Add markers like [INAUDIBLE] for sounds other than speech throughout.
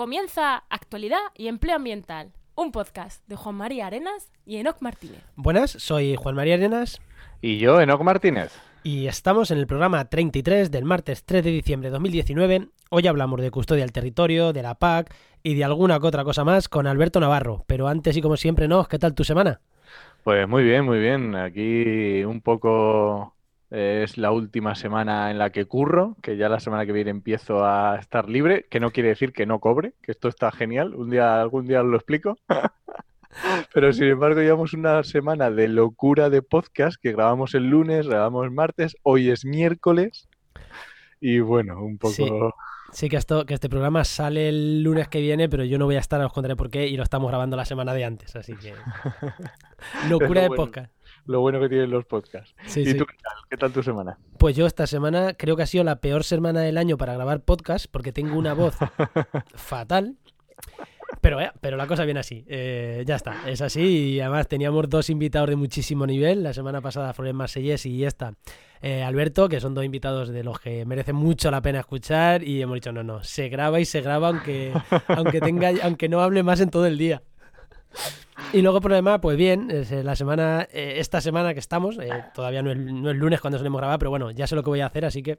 Comienza Actualidad y Empleo Ambiental, un podcast de Juan María Arenas y Enoc Martínez. Buenas, soy Juan María Arenas. Y yo, Enoc Martínez. Y estamos en el programa 33 del martes 3 de diciembre de 2019. Hoy hablamos de custodia del territorio, de la PAC y de alguna que otra cosa más con Alberto Navarro. Pero antes y como siempre, ¿no? ¿Qué tal tu semana? Pues muy bien, muy bien. Aquí un poco es la última semana en la que curro, que ya la semana que viene empiezo a estar libre, que no quiere decir que no cobre, que esto está genial. Un día, algún día os lo explico. [LAUGHS] Pero sin embargo, llevamos una semana de locura de podcast que grabamos el lunes, grabamos el martes, hoy es miércoles. Y bueno, un poco. Sí. que, esto, que este programa sale el lunes que viene, pero yo no voy a estar, os contaré por qué, y lo estamos grabando la semana de antes, así que. [LAUGHS] Locura de podcast lo bueno que tienen los podcasts. ¿Y tú qué tal? ¿Qué tal tu semana? Pues yo esta semana creo que ha sido la peor semana del año para grabar podcast porque tengo una voz [LAUGHS] fatal. Pero, eh, pero la cosa viene así. Eh, ya está, es así. Y además teníamos dos invitados de muchísimo nivel. La semana pasada Florian Marsellés y esta, eh, Alberto, que son dos invitados de los que merecen mucho la pena escuchar. Y hemos dicho, no, no, se graba y se graba aunque, aunque, tenga, aunque no hable más en todo el día. Y luego por lo demás, pues bien, es la semana, eh, esta semana que estamos, eh, todavía no es, no es, lunes cuando solemos grabar, pero bueno, ya sé lo que voy a hacer, así que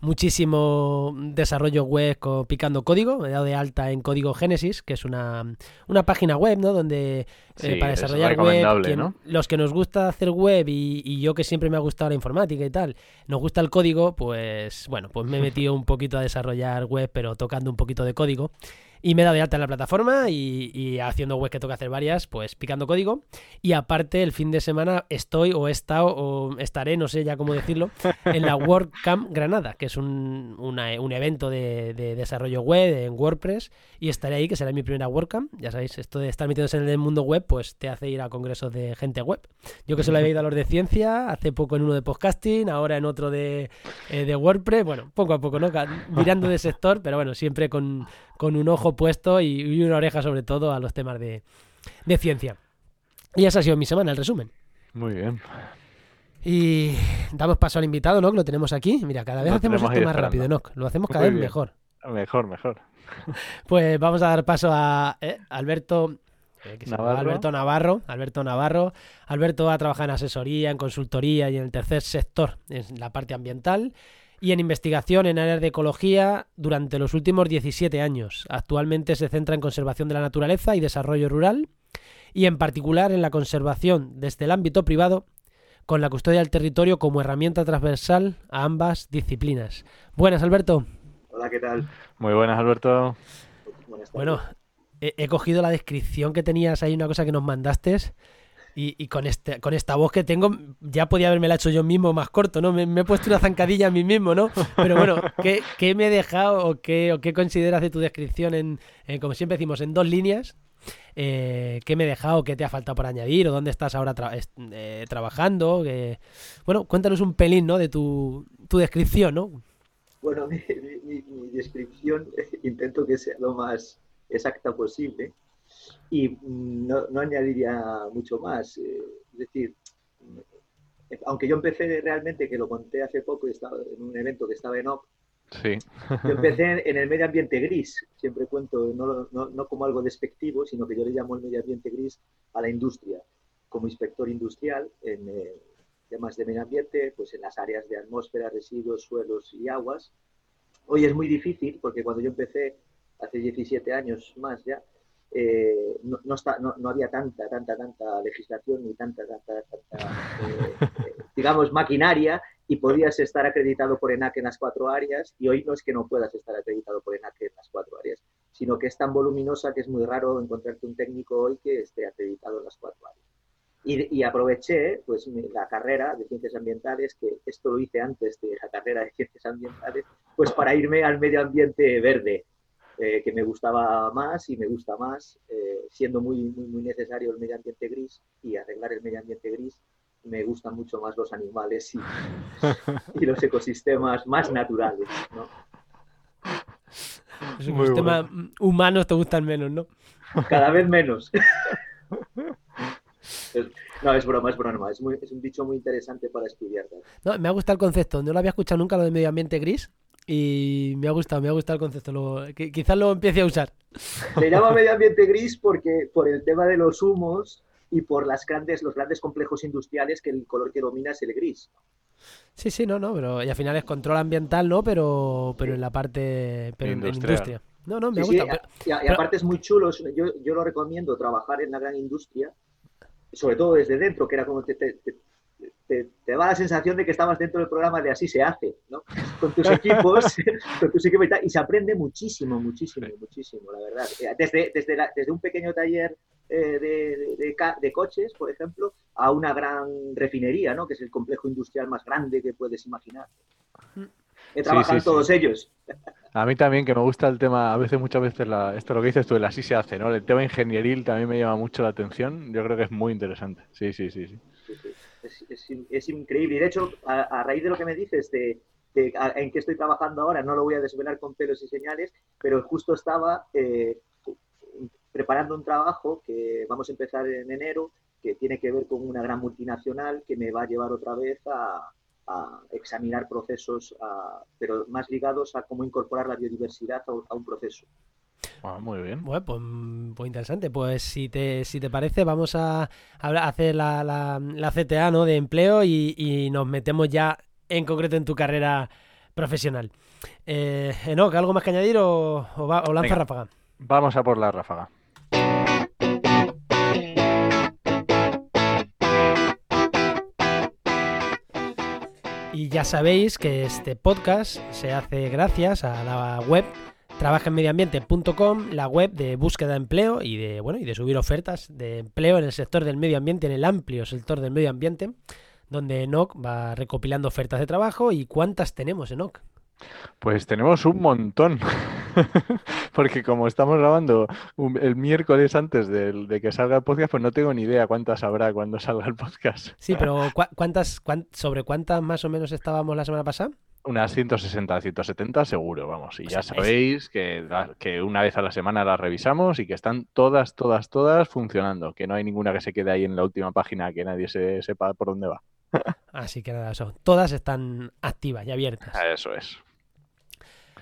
muchísimo desarrollo web picando código, me he dado de alta en Código Génesis, que es una, una página web, ¿no? Donde eh, para desarrollar web, los que nos gusta hacer web y, y, yo que siempre me ha gustado la informática y tal, nos gusta el código, pues bueno, pues me he metido un poquito a desarrollar web, pero tocando un poquito de código. Y me he dado de alta en la plataforma y, haciendo web que tengo que hacer varias, pues picando código. Y aparte, el fin de semana estoy o he estado o estaré, no sé ya cómo decirlo, [LAUGHS] en la WordCamp Granada, que es un, un evento de, desarrollo web en WordPress. Y estaré ahí, que será mi primera WordCamp. Ya sabéis, esto de estar metiéndose en el mundo web, pues te hace ir a congresos de gente web. Yo que solo había ido a los de ciencia, hace poco en uno de podcasting, ahora en otro de, eh, de WordPress. Bueno, poco a poco, ¿no? Mirando de sector, pero bueno, siempre con con un ojo puesto y, una oreja sobre todo a los temas de, ciencia. Y esa ha sido mi semana, el resumen. Muy bien. Y damos paso al invitado, ¿no? Que lo tenemos aquí. Mira, cada vez hacemos esto más rápido, ¿no? Lo hacemos cada vez mejor. Mejor, mejor. [LAUGHS] Pues vamos a dar paso a eh, Alberto. Eh, Navarro. Alberto Navarro. Alberto Navarro. Alberto ha trabajado en asesoría, en consultoría y en el tercer sector, en la parte ambiental y en investigación en áreas de ecología durante los últimos 17 años. Actualmente se centra en conservación de la naturaleza y desarrollo rural y en particular en la conservación desde el ámbito privado con la custodia del territorio como herramienta transversal a ambas disciplinas. Buenas, Alberto. Hola, ¿qué tal? Muy buenas, Alberto. bueno, he, he, cogido la descripción que tenías ahí, una cosa que nos mandaste, y, con, este, con esta voz que tengo, ya podía haberme la hecho yo mismo más corto, ¿no? Me, he puesto una zancadilla a mí mismo, ¿no? Pero bueno, ¿qué, me he dejado o qué, o qué consideras de tu descripción en, como siempre decimos, en dos líneas? Eh, ¿Qué me he dejado? ¿Qué te ha faltado por añadir? ¿O dónde estás ahora eh, trabajando? Bueno, cuéntanos un pelín, ¿no? De tu, descripción, ¿no? Bueno, [LAUGHS] mi, mi descripción [LAUGHS] intento que sea lo más exacta posible y no, no añadiría mucho más. Eh, es decir, aunque yo empecé realmente, que lo conté hace poco, estaba en un evento que estaba en OP, sí. yo empecé en el medio ambiente gris, siempre cuento, no, no, no, como algo despectivo, sino que yo le llamo el medio ambiente gris a la industria, como inspector industrial en eh, temas de medio ambiente, pues en las áreas de atmósfera, residuos, suelos y aguas. Hoy es muy difícil porque cuando yo empecé hace 17 años más ya, eh, no, no, está, no, no, había tanta, tanta, tanta legislación ni tanta, tanta, tanta eh, eh, [LAUGHS] digamos, maquinaria y podías estar acreditado por ENAC en las cuatro áreas y hoy no es que no puedas estar acreditado por ENAC en las cuatro áreas, sino que es tan voluminosa que es muy raro encontrarte un técnico hoy que esté acreditado en las cuatro áreas. Y, y, aproveché pues la carrera de ciencias ambientales, que esto lo hice antes de la carrera de ciencias ambientales, pues para irme al medio ambiente verde, eh, que me gustaba más y me gusta más, eh, siendo muy, muy, muy necesario el medio ambiente gris y arreglar el medio ambiente gris, me gustan mucho más los animales y, [LAUGHS] y los ecosistemas más naturales. ¿no? Los ecosistemas humanos te gustan menos, ¿no? Cada vez menos. [LAUGHS] no, es broma, es broma. Es, un dicho muy interesante para estudiar. No, me ha gustado el concepto. No lo había escuchado nunca lo de medio ambiente gris. Y me ha gustado, me ha gustado el concepto. quizás lo empiece a usar. Se llama medio ambiente gris porque por el tema de los humos y por las grandes, los grandes complejos industriales que el color que domina es el gris. Sí, sí, no, no, pero y al final es control ambiental, ¿no? Pero, pero en la parte, pero en industria. No, no, me gusta. y, aparte es muy chulo, yo, yo lo recomiendo trabajar en la gran industria, sobre todo desde dentro, que era como te, te, te, te, da la sensación de que estabas dentro del programa de así se hace, ¿no? Con tus equipos, [LAUGHS] [LAUGHS] con tus equipos y, tal, y se aprende muchísimo, muchísimo, muchísimo, la verdad. Desde, desde, desde un pequeño taller eh, de, de, de, coches, por ejemplo, a una gran refinería, ¿no? Que es el complejo industrial más grande que puedes imaginar. He trabajado todos ellos. A mí también, que me gusta el tema, a veces, muchas veces, la, esto lo que dices tú, el así se hace, ¿no? El tema ingenieril también me llama mucho la atención. Yo creo que es muy interesante. Sí, sí, sí. sí. Es, increíble. Y de hecho, a, raíz de lo que me dices de, en qué estoy trabajando ahora, no lo voy a desvelar con pelos y señales, pero justo estaba eh, preparando un trabajo que vamos a empezar en enero, que tiene que ver con una gran multinacional que me va a llevar otra vez a, examinar procesos, pero más ligados a cómo incorporar la biodiversidad a, un proceso. Ah, muy bien. Bueno, pues, pues, interesante. Pues si te, si te parece, vamos a, hacer la, la, CTA ¿no? de empleo y, nos metemos ya en concreto en tu carrera profesional. Eh, Enoch, ¿algo más que añadir o, o, lanza ráfaga? Vamos a por la ráfaga. Y ya sabéis que este podcast se hace gracias a la web trabajaenmedioambiente.com, la web de búsqueda de empleo y de bueno y de subir ofertas de empleo en el sector del medio ambiente, en el amplio sector del medio ambiente, donde Enoch va recopilando ofertas de trabajo y cuántas tenemos Enoch. Pues tenemos un montón, [LAUGHS] porque como estamos grabando el miércoles antes de, que salga el podcast, pues no tengo ni idea cuántas habrá cuando salga el podcast. Sí, pero ¿cuántas, ¿sobre cuántas más o menos estábamos la semana pasada? Unas 160, 170 seguro, vamos. Y ya sabéis que, que una vez a la semana las revisamos y que están todas, todas, todas funcionando. Que no hay ninguna que se quede ahí en la última página que nadie se sepa por dónde va. [LAUGHS] Así que nada, eso. Todas están activas y abiertas. Eso es.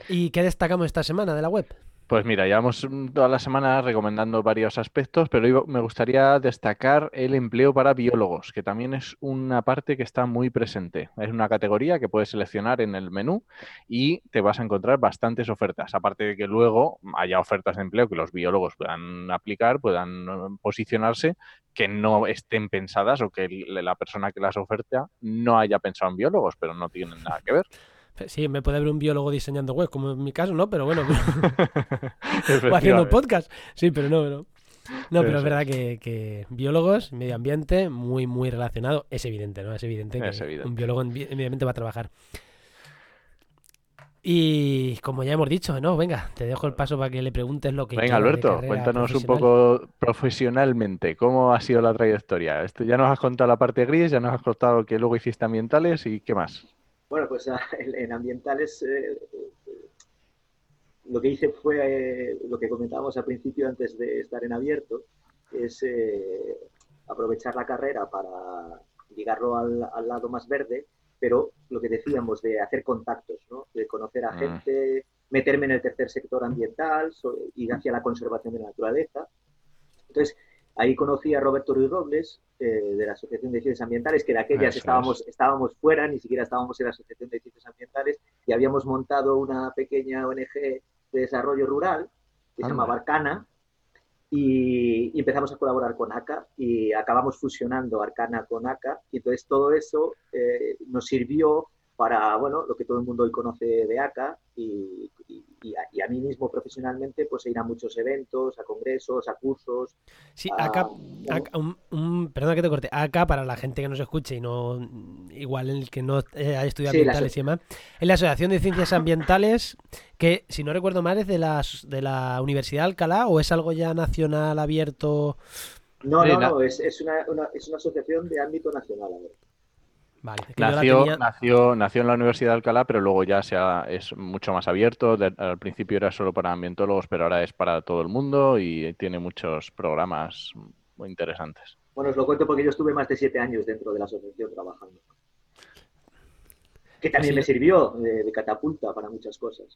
¿Y qué destacamos esta semana de la web? Pues mira, llevamos toda la semana recomendando varios aspectos, pero me gustaría destacar el empleo para biólogos, que también es una parte que está muy presente. Es una categoría que puedes seleccionar en el menú y te vas a encontrar bastantes ofertas. Aparte de que luego haya ofertas de empleo que los biólogos puedan aplicar, puedan posicionarse, que no estén pensadas o que la persona que las oferta no haya pensado en biólogos, pero no tienen nada que ver. Sí, me puede haber un biólogo diseñando web, como en mi caso, ¿no? Pero bueno, [LAUGHS] [LAUGHS] o haciendo podcast. Sí, pero no, no. No, pero es verdad que, biólogos, medio ambiente, muy, muy relacionado. Es evidente, ¿no? Es evidente que un biólogo en medio ambiente va a trabajar. Y como ya hemos dicho, ¿no? Venga, te dejo el paso para que le preguntes lo que Venga, Alberto, cuéntanos un poco profesionalmente cómo ha sido la trayectoria. Esto, ya nos has contado la parte gris, ya nos has contado que luego hiciste ambientales y qué más. Bueno, pues ah, [LAUGHS] en ambientales eh, lo que hice fue eh, lo que comentábamos al principio antes de estar en abierto, es eh, aprovechar la carrera para ligarlo al, lado más verde, pero lo que decíamos de hacer contactos, ¿no? de conocer a mm. gente, meterme en el tercer sector ambiental, ir hacia la conservación de la naturaleza. Entonces, Ahí conocí a Roberto Ruiz Robles, eh, de la Asociación de Ciencias Ambientales, que de aquellas estábamos, estábamos fuera, ni siquiera estábamos en la Asociación de Ciencias Ambientales, y habíamos montado una pequeña ONG de desarrollo rural, que se llamaba Arcana, y, empezamos a colaborar con ACA, y acabamos fusionando Arcana con ACA, y entonces todo eso eh, nos sirvió para, bueno, lo que todo el mundo hoy conoce de ACA, y, y, a, mí mismo profesionalmente, pues ir a muchos eventos, a congresos, a cursos. Sí, acá, un, perdona que te corte, acá para la gente que nos escuche y no, igual el que no haya estudiado ambientales y demás, es la Asociación de Ciencias Ambientales, que si no recuerdo mal es de, las, de la Universidad de Alcalá o es algo ya nacional abierto. No, no, no, es, es, una, es una asociación de ámbito nacional. A ver nació, nació, nació en la Universidad de Alcalá, pero luego ya es mucho más abierto. al principio era solo para ambientólogos, pero ahora es para todo el mundo y tiene muchos programas muy interesantes. Bueno, os lo cuento porque yo estuve más de siete años dentro de la asociación trabajando. Que también me sirvió de, catapulta para muchas cosas.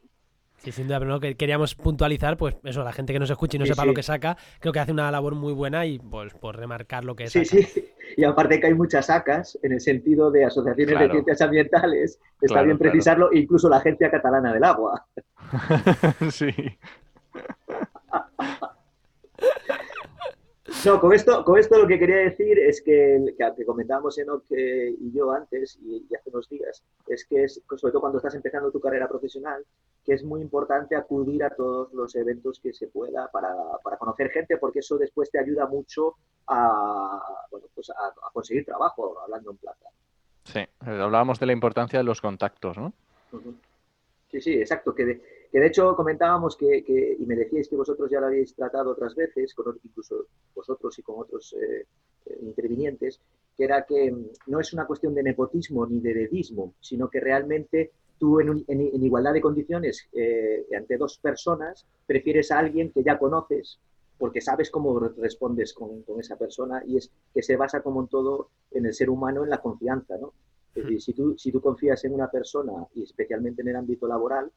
Sí, sin duda, pero no, que queríamos puntualizar, pues eso, la gente que nos escuche y no sepa lo que saca, creo que hace una labor muy buena y pues por remarcar lo que es. Sí, sí, [LAUGHS] y aparte que hay muchas sacas en el sentido de asociaciones de ciencias ambientales, está bien precisarlo, incluso la Agencia Catalana del Agua. [LAUGHS] sí. [LAUGHS] No, con esto, con esto lo que quería decir es que, que, comentábamos Enoch y yo antes y, hace unos días, es que es, sobre todo cuando estás empezando tu carrera profesional, que es muy importante acudir a todos los eventos que se pueda para, para conocer gente, porque eso después te ayuda mucho a, bueno, pues a, conseguir trabajo, hablando en plata. Sí, hablábamos de la importancia de los contactos, ¿no? Sí, sí, exacto. Que de, que de hecho comentábamos que, y me decíais que vosotros ya lo habéis tratado otras veces, con, incluso vosotros y con otros eh, eh, intervinientes, que era que mm, no es una cuestión de nepotismo ni de dedismo, sino que realmente tú en, igualdad de condiciones eh, ante dos personas prefieres a alguien que ya conoces porque sabes cómo respondes con, esa persona y es que se basa como en todo en el ser humano en la confianza, ¿no? Es decir, si tú, si tú confías en una persona y especialmente en el ámbito laboral,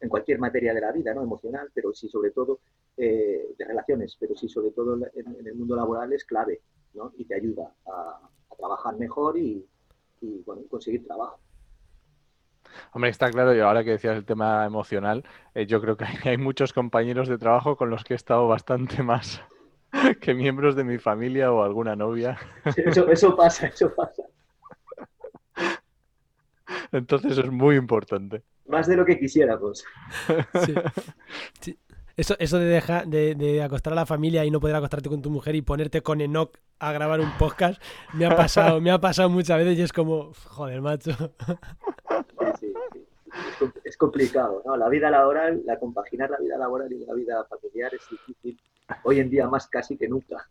en cualquier materia de la vida, ¿no? emocional, pero sí sobre todo eh, de relaciones, pero sí sobre todo en, el mundo laboral es clave ¿no? y te ayuda a, trabajar mejor y, bueno, conseguir trabajo. Hombre, está claro, y ahora que decías el tema emocional, eh, yo creo que hay, muchos compañeros de trabajo con los que he estado bastante más [LAUGHS] que miembros de mi familia o alguna novia. Eso, eso pasa, eso pasa. [LAUGHS] Entonces es muy importante. Más de lo que quisiéramos. Sí. Eso, eso de, dejar, de, acostar a la familia y no poder acostarte con tu mujer y ponerte con Enoch a grabar un podcast, me ha pasado, me ha pasado muchas veces y es como, joder, macho. Sí, sí, Es complicado, ¿no? La vida laboral, la compaginar la vida laboral y la vida familiar es difícil. Hoy en día más casi que nunca.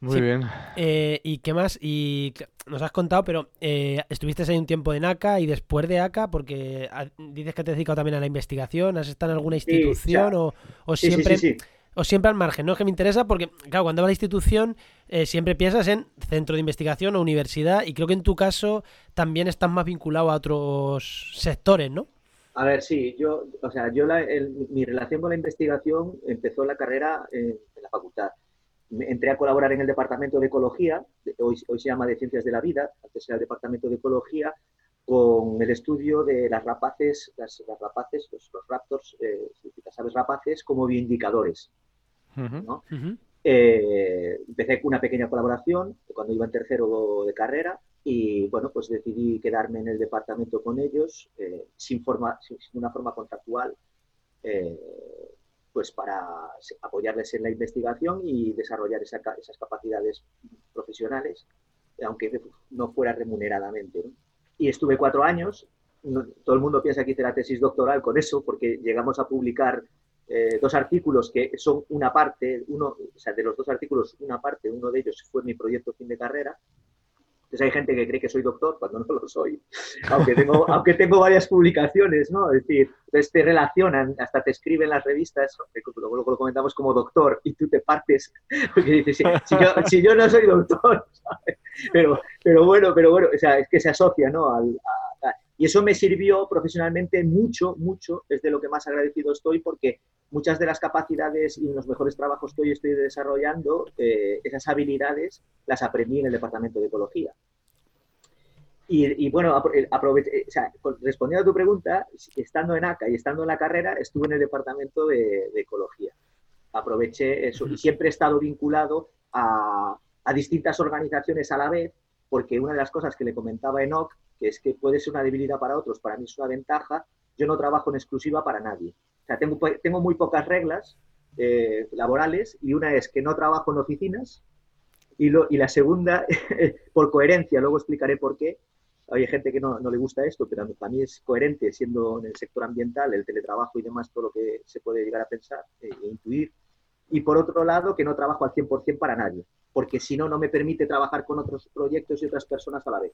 Muy bien. Eh, ¿Y qué más? Y nos has contado, pero eh, estuviste ahí un tiempo en ACA y después de ACA, porque dices que te has dedicado también a la investigación, ¿has estado en alguna institución o, siempre... o siempre al margen, ¿no? Es que me interesa porque, claro, cuando hablas de institución eh, siempre piensas en centro de investigación o universidad y creo que en tu caso también estás más vinculado a otros sectores, ¿no? A ver, sí, yo, o sea, yo mi relación con la investigación empezó en la carrera en la facultad entré a colaborar en el Departamento de Ecología, hoy, hoy se llama de Ciencias de la Vida, antes era el Departamento de Ecología, con el estudio de las rapaces, las, rapaces, los, raptors, eh, las aves rapaces, como bioindicadores. Eh, empecé con una pequeña colaboración cuando iba en tercero de carrera y bueno, pues decidí quedarme en el departamento con ellos eh, sin, forma, sin, una forma contractual pues para apoyarles en la investigación y desarrollar esas capacidades profesionales, aunque no fuera remuneradamente. Y estuve cuatro años, todo el mundo piensa que hice la tesis doctoral con eso, porque llegamos a publicar eh, dos artículos que son una parte, uno, o sea, de los dos artículos, una parte, uno de ellos fue mi proyecto fin de carrera, entonces hay gente que cree que soy doctor cuando [LAUGHS] no lo soy, aunque tengo, aunque tengo varias publicaciones, ¿no? Es decir, entonces te relacionan, hasta te escriben las revistas, luego, lo comentamos como doctor y tú te partes, [LAUGHS] porque dices, si, yo, no soy doctor, [LAUGHS] Pero, pero bueno, pero bueno, o sea, es que se asocia, ¿no? Al, y eso me sirvió profesionalmente mucho, mucho, es de lo que más agradecido estoy, porque muchas de las capacidades y los mejores trabajos que hoy estoy desarrollando, eh, esas habilidades las aprendí en el Departamento de Ecología. Y, bueno, eh, aproveché, respondiendo a tu pregunta, estando en ACA y estando en la carrera, estuve en el Departamento de, Ecología. Aproveché eso y siempre he estado vinculado a, a distintas organizaciones a la vez, porque una de las cosas que le comentaba Enoch, que es que puede ser una debilidad para otros, para mí es una ventaja, yo no trabajo en exclusiva para nadie. Sea, tengo, muy pocas reglas eh, laborales y una es que no trabajo en oficinas y, la segunda, [LAUGHS] por coherencia, luego explicaré por qué. Hay gente que no, le gusta esto, pero para mí es coherente siendo en el sector ambiental, el teletrabajo y demás, todo lo que se puede llegar a pensar eh, e intuir. Y por otro lado, que no trabajo al 100% para nadie, porque si no, no me permite trabajar con otros proyectos y otras personas a la vez.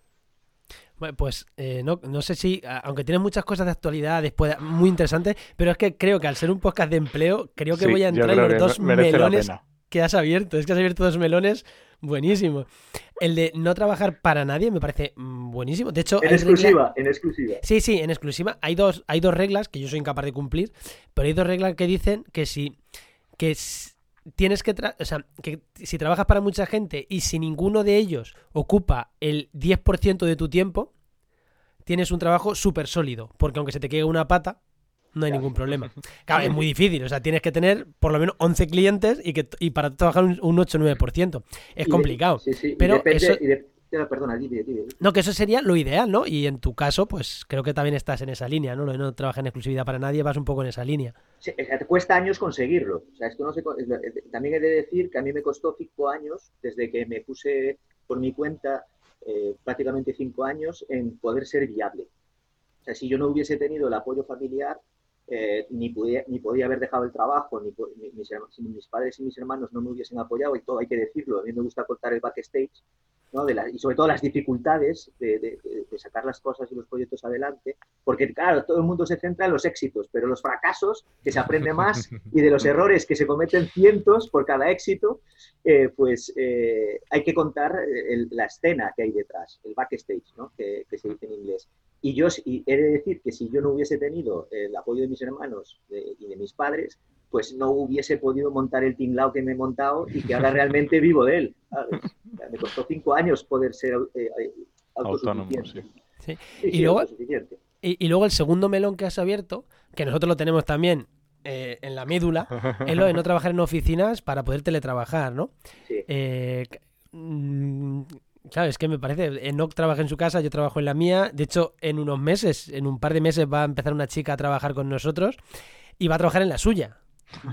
Bueno, pues eh, no, no, sé si, aunque tiene muchas cosas de actualidad después muy interesantes, pero es que creo que al ser un podcast de empleo, creo que voy a entrar en los dos melones que has abierto. Es que has abierto dos melones buenísimos. El de no trabajar para nadie me parece mm, buenísimo. De hecho, en exclusiva, en exclusiva. Sí, sí, en exclusiva. Hay dos, hay dos reglas que yo soy incapaz de cumplir, pero hay dos reglas que dicen que si que tienes que, o sea, que si trabajas para mucha gente y si ninguno de ellos ocupa el 10% de tu tiempo, tienes un trabajo súper sólido, porque aunque se te quede una pata, no hay ningún problema. [LAUGHS] Claro, es muy difícil, o sea, tienes que tener por lo menos 11 clientes y, que, y para trabajar un, 8-9%. Es complicado. Sí, sí. Pero eso... Perdona, No, que eso sería lo ideal, ¿no? Y en tu caso, pues creo que también estás en esa línea, ¿no? No trabajas en exclusividad para nadie, vas un poco en esa línea. Sí, te cuesta años conseguirlo. O sea, esto no se... También he de decir que a mí me costó cinco años desde que me puse por mi cuenta eh, prácticamente cinco años en poder ser viable. O sea, si yo no hubiese tenido el apoyo familiar, eh, ni, podía, ni podía haber dejado el trabajo, ni, mis, mis, padres y mis hermanos no me hubiesen apoyado, y todo hay que decirlo, a mí me gusta cortar el backstage, ¿no? de y sobre todo las dificultades de, de, sacar las cosas y los proyectos adelante, porque claro, todo el mundo se centra en los éxitos, pero los fracasos, que se aprende más, y de los [LAUGHS] errores que se cometen cientos por cada éxito, eh, pues eh, hay que contar la escena que hay detrás, el backstage, ¿no? que, que se dice en inglés. Y yo he de decir que si yo no hubiese tenido el apoyo de mis hermanos y de mis padres, pues no hubiese podido montar el tinglao que me he montado y que ahora realmente vivo de él. Me costó cinco años poder ser eh, eh, Autónomo, sí. y, luego, y, luego el segundo melón que has abierto, que nosotros lo tenemos también eh, en la médula, es lo de no trabajar en oficinas para poder teletrabajar, ¿no? Sí. Claro, es que me parece, Enoch trabaja en su casa, yo trabajo en la mía. De hecho, en unos meses, en un par de meses va a empezar una chica a trabajar con nosotros y va a trabajar en la suya,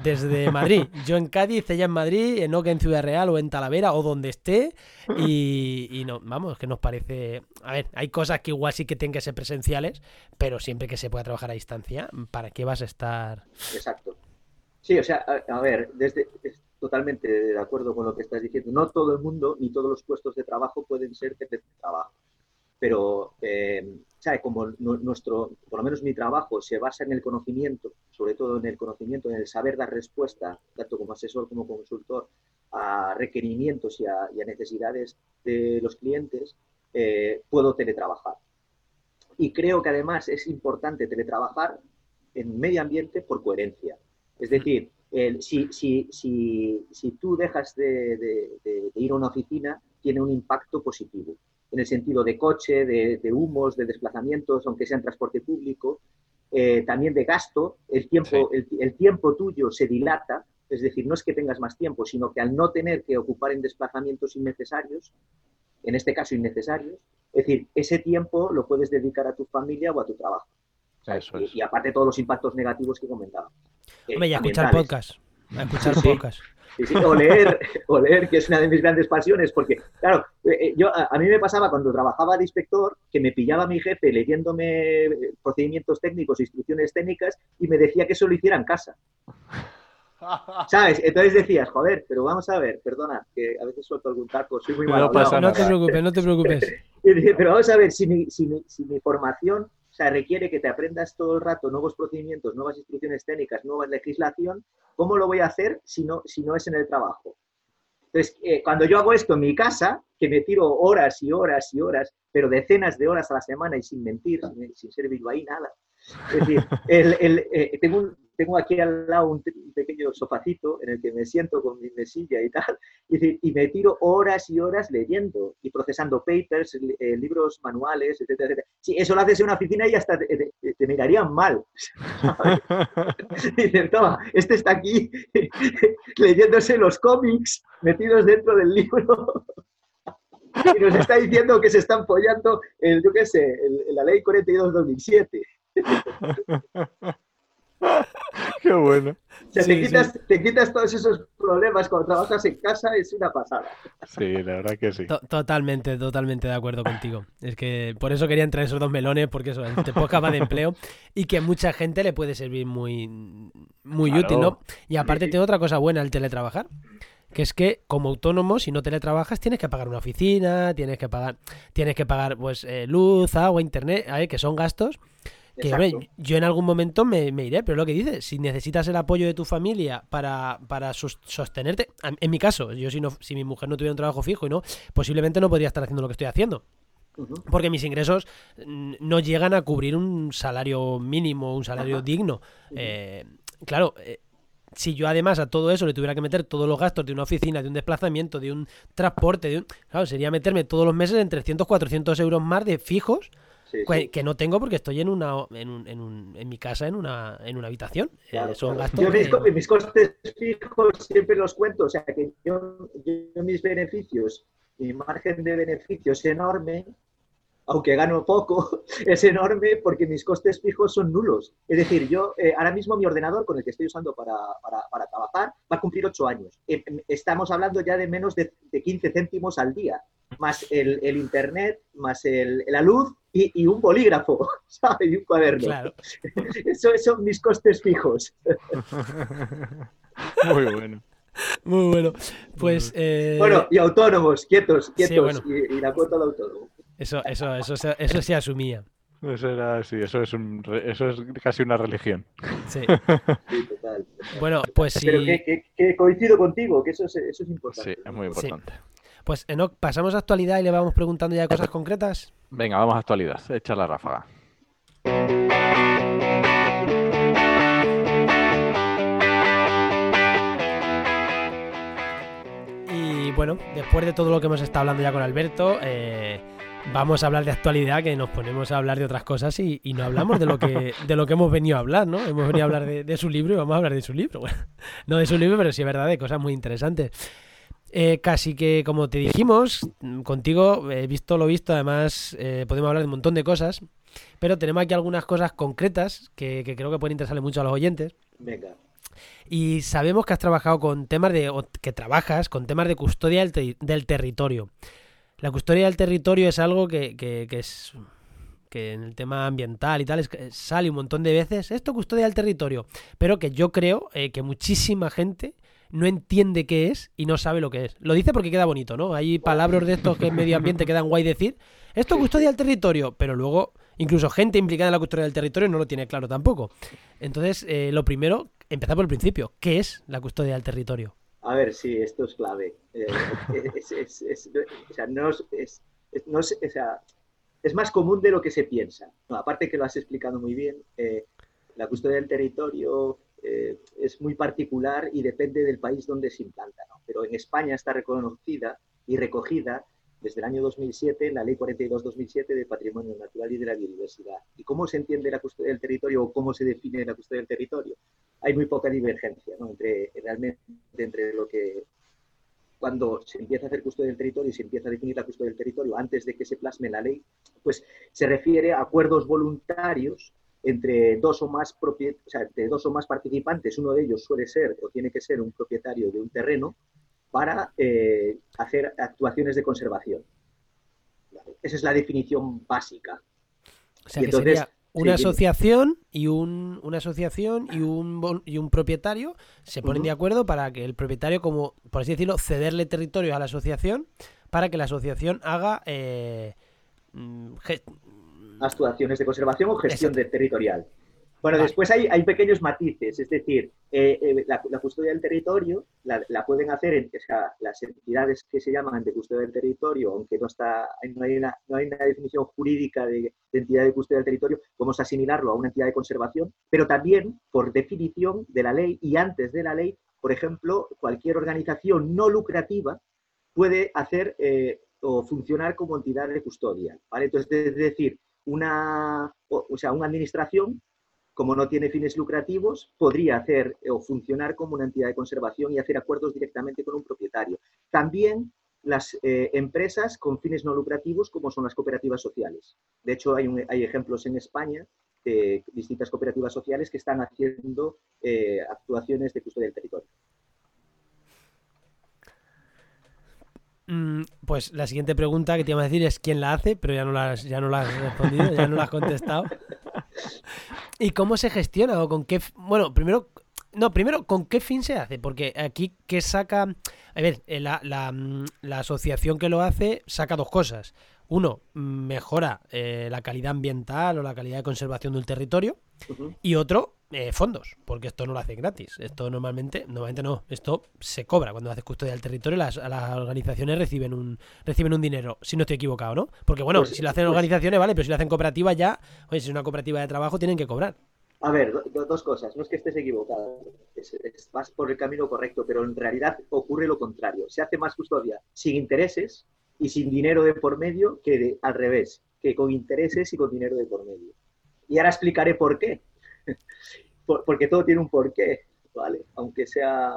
desde [LAUGHS] Madrid. Yo en Cádiz, ella en Madrid, Enoch en Ciudad Real o en Talavera o donde esté. Y, no, vamos, que nos parece... A ver, hay cosas que igual sí que tienen que ser presenciales, pero siempre que se pueda trabajar a distancia, ¿para qué vas a estar? Exacto. Sí, o sea, a, ver, desde, totalmente de acuerdo con lo que estás diciendo. No todo el mundo ni todos los puestos de trabajo pueden ser de trabajo. Pero, eh, ¿sabe? Como nuestro, por lo menos mi trabajo, se basa en el conocimiento, sobre todo en el conocimiento, en el saber dar respuesta, tanto como asesor como consultor, a requerimientos y a, necesidades de los clientes, eh, puedo teletrabajar. Y creo que además es importante teletrabajar en medio ambiente por coherencia. Es decir, si, si, si, si, tú dejas de, ir a una oficina, tiene un impacto positivo, en el sentido de coche, de, humos, de desplazamientos, aunque sea en transporte público, eh, también de gasto, el tiempo, el, tiempo tuyo se dilata, es decir, no es que tengas más tiempo, sino que al no tener que ocupar en desplazamientos innecesarios, en este caso innecesarios, es decir, ese tiempo lo puedes dedicar a tu familia o a tu trabajo. Y, y, aparte todos los impactos negativos que comentaba. Hombre, y a escuchar podcast. A escuchar podcast. o, leer, o leer, que es una de mis grandes pasiones, porque, claro, eh, eh, yo, a, mí me pasaba cuando trabajaba de inspector que me pillaba mi jefe leyéndome eh, procedimientos técnicos, instrucciones técnicas, y me decía que eso lo hiciera en casa. [LAUGHS] ¿Sabes? Entonces decías, joder, pero vamos a ver, perdona, que a veces suelto algún taco, soy muy malo. No, no, te preocupes, no te preocupes. [LAUGHS] pero vamos a ver, si mi, si mi, si mi formación sea, requiere que te aprendas todo el rato nuevos procedimientos, nuevas instrucciones técnicas, nueva legislación. ¿Cómo lo voy a hacer si no, si no es en el trabajo? Entonces, eh, cuando yo hago esto en mi casa, que me tiro horas y horas y horas, pero decenas de horas a la semana y sin mentir, sin, ser ahí nada. Es decir, eh, tengo un, tengo aquí al lado un, pequeño sofacito en el que me siento con mi mesilla y tal, y, me tiro horas y horas leyendo y procesando papers, eh, libros manuales, etcétera, etcétera. Si eso lo haces en una oficina y hasta te, mirarían mal. [LAUGHS] Dicen, toma, este está aquí [LAUGHS] leyéndose los cómics metidos dentro del libro. [LAUGHS] y nos está diciendo que se están follando, el, yo qué sé, la ley 42-2007. [LAUGHS] Qué bueno. te, quitas, todos esos problemas cuando trabajas en casa, es una pasada. Sí, la verdad que sí. totalmente, totalmente de acuerdo contigo. Es que por eso quería entrar esos dos melones, porque eso, te puedo acabar de [LAUGHS] empleo y que a mucha gente le puede servir muy, muy útil, ¿no? Y aparte tiene otra cosa buena el teletrabajar que es que como autónomo, si no teletrabajas, tienes que pagar una oficina, tienes que pagar, tienes que pagar pues eh, luz, agua, internet, que son gastos que yo en algún momento me, iré, pero lo que dices, si necesitas el apoyo de tu familia para, para sostenerte, en mi caso, yo si, no, si mi mujer no tuviera un trabajo fijo y no, posiblemente no podría estar haciendo lo que estoy haciendo. Porque mis ingresos no llegan a cubrir un salario mínimo, un salario digno. Eh, claro, eh, si yo además a todo eso le tuviera que meter todos los gastos de una oficina, de un desplazamiento, de un transporte, de un... Claro, sería meterme todos los meses en 300, 400 euros más de fijos que no tengo porque estoy en una en, un, en, un, en mi casa en una en una habitación. Eh, son gastos yo mis, costes fijos siempre los cuento o sea que yo, yo mis beneficios mi margen de beneficio es enorme aunque gano poco, [LAUGHS] es enorme porque mis costes fijos son nulos. Es decir, yo eh, ahora mismo mi ordenador con el que estoy usando para, para, trabajar va a cumplir ocho años. Eh, estamos hablando ya de menos de, 15 céntimos al día, más el, el internet, más el, la luz y, y, un bolígrafo, [LAUGHS] ¿sabes? Y un cuaderno. Claro. [LAUGHS] Eso son mis costes fijos. Muy bueno. Muy bueno. Pues. Eh... Bueno, y autónomos, quietos, quietos. y, y, la cuota de autónomo. Eso, eso, eso, eso se asumía. Eso era, sí, eso es, un, eso es casi una religión. Sí. [LAUGHS] total. Bueno, pues sí. Pero que, coincido contigo, que eso es, eso es importante. Sí, es muy importante. Pues Enoch, pasamos a actualidad y le vamos preguntando ya cosas concretas. Venga, vamos a actualidad. Echa la ráfaga. Y bueno, después de todo lo que hemos estado hablando ya con Alberto, eh, vamos a hablar de actualidad, que nos ponemos a hablar de otras cosas y, no hablamos de lo que [LAUGHS] de lo que hemos venido a hablar, ¿no? Hemos venido a hablar de, su libro y vamos a hablar de su libro. [LAUGHS] no de su libro, pero sí es verdad, de cosas muy interesantes. Eh, casi que, como te dijimos, contigo he visto lo visto, además eh, podemos hablar de un montón de cosas, pero tenemos aquí algunas cosas concretas que, creo que pueden interesarle mucho a los oyentes. Venga. Y sabemos que has trabajado con temas de, que trabajas con temas de custodia del territorio. La custodia del territorio es algo que, es que en el tema ambiental y tal sale un montón de veces esto custodia del territorio, pero que yo creo eh, que muchísima gente no entiende qué es y no sabe lo que es. Lo dice porque queda bonito, ¿no? Hay palabras de estos que en medio ambiente quedan guay decir, esto custodia del territorio, pero luego incluso gente implicada en la custodia del territorio no lo tiene claro tampoco. Entonces, eh, lo primero, empezar por el principio, ¿qué es la custodia del territorio? A ver, sí, esto es clave. Es, más común de lo que se piensa. aparte que lo has explicado muy bien, eh, la custodia del territorio eh, es muy particular y depende del país donde se implanta. Pero en España está reconocida y recogida desde el año 2007 en la Ley 42-2007 de Patrimonio Natural y de la Biodiversidad. ¿Y cómo se entiende la custodia del territorio o cómo se define la custodia del territorio? Hay muy poca divergencia ¿no? entre, realmente entre lo que cuando se empieza a hacer custodia del territorio y se empieza a definir la custodia del territorio antes de que se plasme la ley, pues se refiere a acuerdos voluntarios entre dos o más o sea, entre dos o más participantes. Uno de ellos suele ser o tiene que ser un propietario de un terreno para eh, hacer actuaciones de conservación. Esa es la definición básica. O sea, que sería una asociación y un una asociación y un y un propietario se ponen de acuerdo para que el propietario, como por así decirlo, cederle territorio a la asociación para que la asociación haga eh, mm, actuaciones de conservación o gestión de territorial. Bueno, después hay, hay, pequeños matices, es decir, eh, eh, la, custodia del territorio la, pueden hacer en, las entidades que se llaman de custodia del territorio, aunque no, está, no, hay, una, no hay una definición jurídica de, entidad de custodia del territorio, podemos asimilarlo a una entidad de conservación, pero también por definición de la ley y antes de la ley, por ejemplo, cualquier organización no lucrativa puede hacer eh, o funcionar como entidad de custodia. ¿vale? Entonces, es decir, una, o sea, una administración como no tiene fines lucrativos, podría hacer o funcionar como una entidad de conservación y hacer acuerdos directamente con un propietario. También las eh, empresas con fines no lucrativos, como son las cooperativas sociales. De hecho, hay, hay ejemplos en España de distintas cooperativas sociales que están haciendo eh, actuaciones de custodia del territorio. Mm, pues la siguiente pregunta que te iba a decir es quién la hace, pero ya no la, ya no la has respondido, ya no la has contestado. [LAUGHS] ¿Y cómo se gestiona o con qué... Bueno, primero... No, primero, ¿con qué fin se hace? Porque aquí, ¿qué saca? A ver, eh, la, la, mm, la asociación que lo hace saca dos cosas. uno, mejora eh, la calidad ambiental o la calidad de conservación del territorio. Y otro, eh, fondos, porque esto no lo hace gratis. Esto normalmente, normalmente no, esto se cobra cuando haces custodia del territorio. Las, las organizaciones reciben un, reciben un dinero, si no estoy equivocado, ¿no? Porque bueno, pues si lo hacen pues organizaciones, vale, pero si lo hacen cooperativas ya, oye, si es una cooperativa de trabajo, tienen que cobrar. A ver, dos cosas. No es que estés equivocado, vas por el camino correcto, pero en realidad ocurre lo contrario. Se hace más custodia sin intereses y sin dinero de por medio que al revés, que con intereses y con dinero de por medio. Y ahora explicaré por qué. [LAUGHS] Porque todo tiene un porqué, ¿vale? Aunque sea...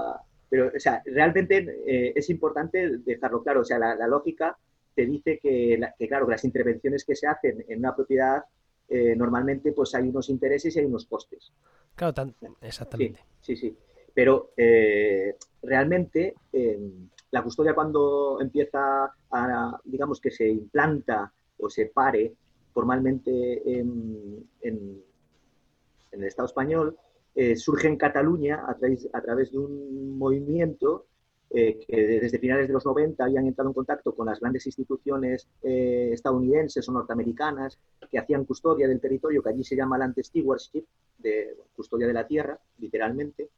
Pero, o sea, realmente eh, es importante dejarlo claro. O sea, la, lógica te dice que, que, claro, las intervenciones que se hacen en una propiedad eh, normalmente pues hay unos intereses y hay unos costes. Claro, exactamente. Sí, sí, Pero eh, realmente la custodia cuando empieza a, digamos que se implanta o se pare formalmente en, el Estado español, eh, surge en Cataluña a través, a través de un movimiento eh, que desde finales de los 90 habían entrado en contacto con las grandes instituciones eh, estadounidenses o norteamericanas que hacían custodia del territorio, que allí se llama land stewardship, de custodia de la tierra, literalmente.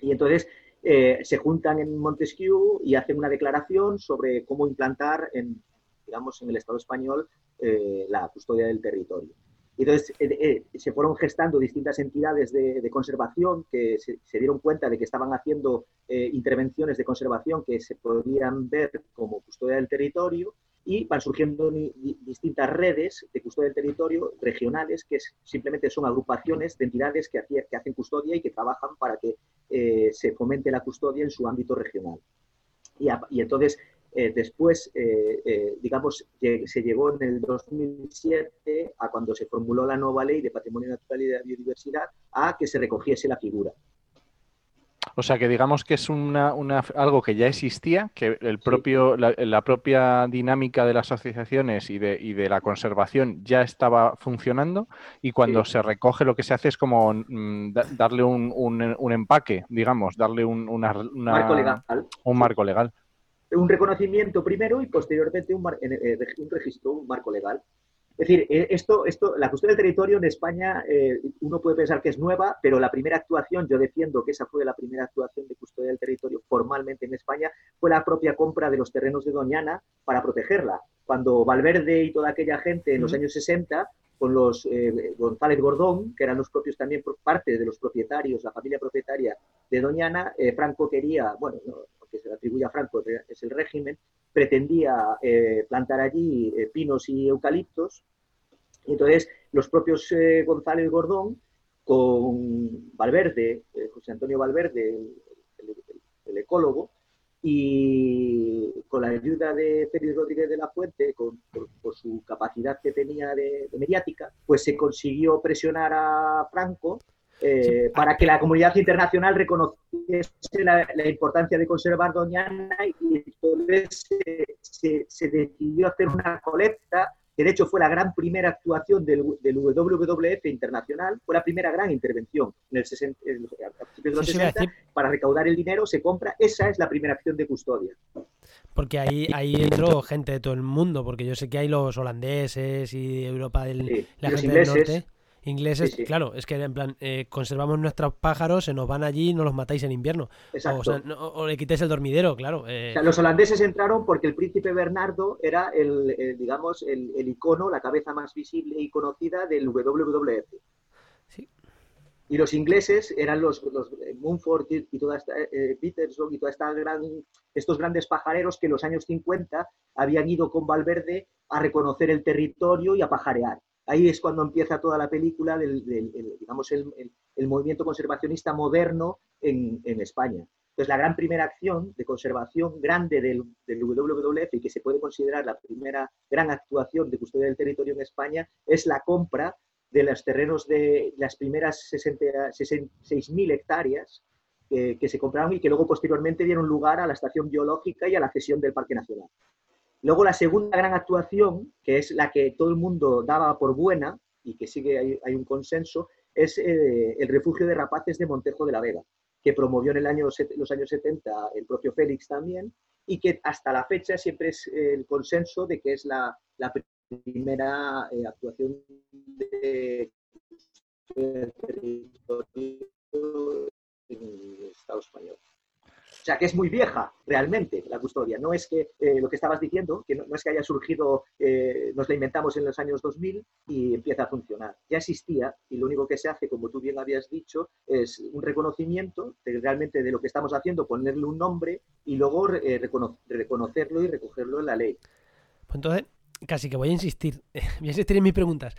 Y entonces eh, se juntan en Montesquieu y hacen una declaración sobre cómo implantar en, digamos, en el Estado español la custodia del territorio. Entonces eh, eh, se fueron gestando distintas entidades de, conservación que se, dieron cuenta de que estaban haciendo eh, intervenciones de conservación que se podían ver como custodia del territorio y van surgiendo distintas redes de custodia del territorio regionales que simplemente son agrupaciones de entidades que, que, hacen custodia y que trabajan para que se fomente la custodia en su ámbito regional. Y entonces eh, después, eh, eh, digamos, se llegó en el 2007 a cuando se formuló la nueva ley de patrimonio natural y de biodiversidad a que se recogiese la figura. O sea que digamos que es una, algo que ya existía, que el propio, la, propia dinámica de las asociaciones y de, y de, la conservación ya estaba funcionando y cuando se recoge lo que se hace es como mm, darle un, un, empaque, digamos, darle un, una, un marco legal un reconocimiento primero y posteriormente un, eh, un registro, un marco legal. Es decir, eh, esto, esto, la custodia del territorio en España, eh, uno puede pensar que es nueva, pero la primera actuación, yo defiendo que esa fue la primera actuación de custodia del territorio formalmente en España, fue la propia compra de los terrenos de Doñana para protegerla. Cuando Valverde y toda aquella gente en los años 60, con los González Gordón, que eran los propios también parte de los propietarios, la familia propietaria de Doñana, Franco quería, bueno, que se le atribuye a Franco, es el régimen, pretendía eh, plantar allí eh, pinos y eucaliptos. Y entonces los propios eh, González Gordón, con Valverde, José Antonio Valverde, el, ecólogo, y con la ayuda de Félix Rodríguez de la Fuente, con, por, su capacidad que tenía de, mediática, pues se consiguió presionar a Franco eh, para que la comunidad internacional reconociese la, importancia de conservar Doñana y entonces se, decidió hacer una colecta, que de hecho fue la gran primera actuación del, WWF internacional, fue la primera gran intervención en el, a principios de los 60, para recaudar el dinero, se compra, esa es la primera acción de custodia. Porque ahí, ahí entró gente de todo el mundo, porque yo sé que hay los holandeses y Europa del, la gente del norte Ingleses, claro, es que en plan, eh, conservamos nuestros pájaros, se nos van allí y no los matáis en invierno. O, le quitéis el dormidero, claro. Eh. los holandeses entraron porque el príncipe Bernardo era el, digamos, el, icono, la cabeza más visible y conocida del WWF. Y los ingleses eran los, los eh, Mumford y, toda esta, Peterson y toda esta gran, estos grandes pajareros que en los años 50 habían ido con Valverde a reconocer el territorio y a pajarear. Ahí es cuando empieza toda la película del, digamos, el, movimiento conservacionista moderno en, España. Entonces, la gran primera acción de conservación grande del, WWF y que se puede considerar la primera gran actuación de custodia del territorio en España es la compra de los terrenos de las primeras 6.000 hectáreas que se compraron y que luego posteriormente dieron lugar a la estación biológica y a la cesión del Parque Nacional. Luego la segunda gran actuación, que es la que todo el mundo daba por buena y que sigue hay, un consenso, es eh, el refugio de rapaces de Montejo de la Vega, que promovió en el año, los años 70 el propio Félix también y que hasta la fecha siempre es el consenso de que es la, primera eh, actuación de territorio en el Estado español. O sea, que es muy vieja realmente la custodia. No es que eh, lo que estabas diciendo, que no, es que haya surgido, eh, nos la inventamos en los años 2000 y empieza a funcionar. Ya existía y lo único que se hace, como tú bien habías dicho, es un reconocimiento realmente de lo que estamos haciendo, ponerle un nombre y luego eh, reconocerlo y recogerlo en la ley. Pues entonces, casi que voy a insistir, [LAUGHS] voy a insistir en mis preguntas.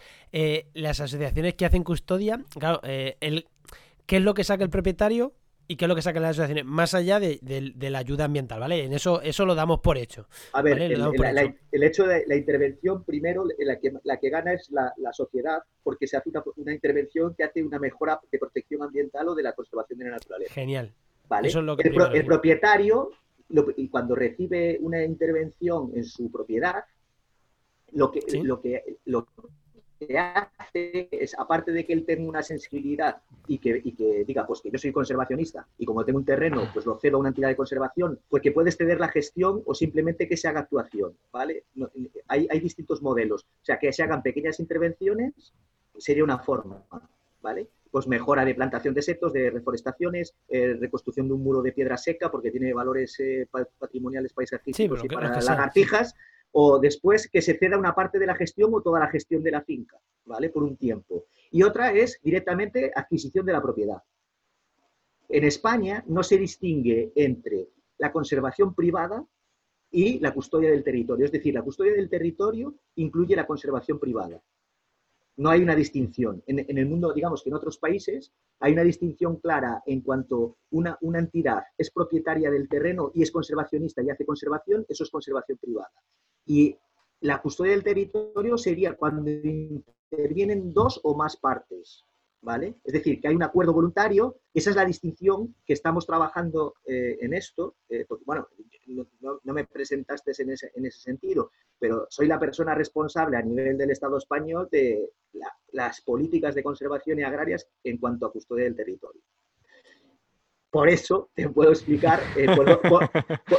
las asociaciones que hacen custodia, claro, el, ¿qué es lo que saca el propietario? Y qué es lo que sacan las asociaciones, más allá de, la ayuda ambiental, ¿vale? En eso, eso lo damos por hecho. A ver, el, hecho. de la intervención, primero, la que, la que gana es la, sociedad, porque se hace una, intervención que hace una mejora de protección ambiental o de la conservación de la naturaleza. Genial. ¿Vale? el, propietario, y cuando recibe una intervención en su propiedad, lo que, lo que, lo que hace es, aparte de que él tenga una sensibilidad y que, que, diga, pues que yo soy conservacionista y como tengo un terreno, pues lo cedo a una entidad de conservación, pues que puede ceder la gestión o simplemente que se haga actuación, ¿vale? hay, distintos modelos. O sea, que se hagan pequeñas intervenciones sería una forma, ¿vale? Pues mejora de plantación de setos, de reforestaciones, eh, reconstrucción de un muro de piedra seca porque tiene valores eh, patrimoniales paisajísticos y para lagartijas o después que se ceda una parte de la gestión o toda la gestión de la finca, ¿vale? Por un tiempo. Y otra es directamente adquisición de la propiedad. En España no se distingue entre la conservación privada y la custodia del territorio. Es decir, la custodia del territorio incluye la conservación privada. No hay una distinción. En, el mundo, digamos que en otros países, hay una distinción clara en cuanto una, entidad es propietaria del terreno y es conservacionista y hace conservación, eso es conservación privada. Y la custodia del territorio sería cuando intervienen dos o más partes, ¿vale? Es decir, que hay un acuerdo voluntario, esa es la distinción que estamos trabajando eh, en esto, eh, bueno, no, me presentaste en ese, en ese, sentido, pero soy la persona responsable a nivel del Estado español de las políticas de conservación y agrarias en cuanto a custodia del territorio. Por eso te puedo explicar, eh,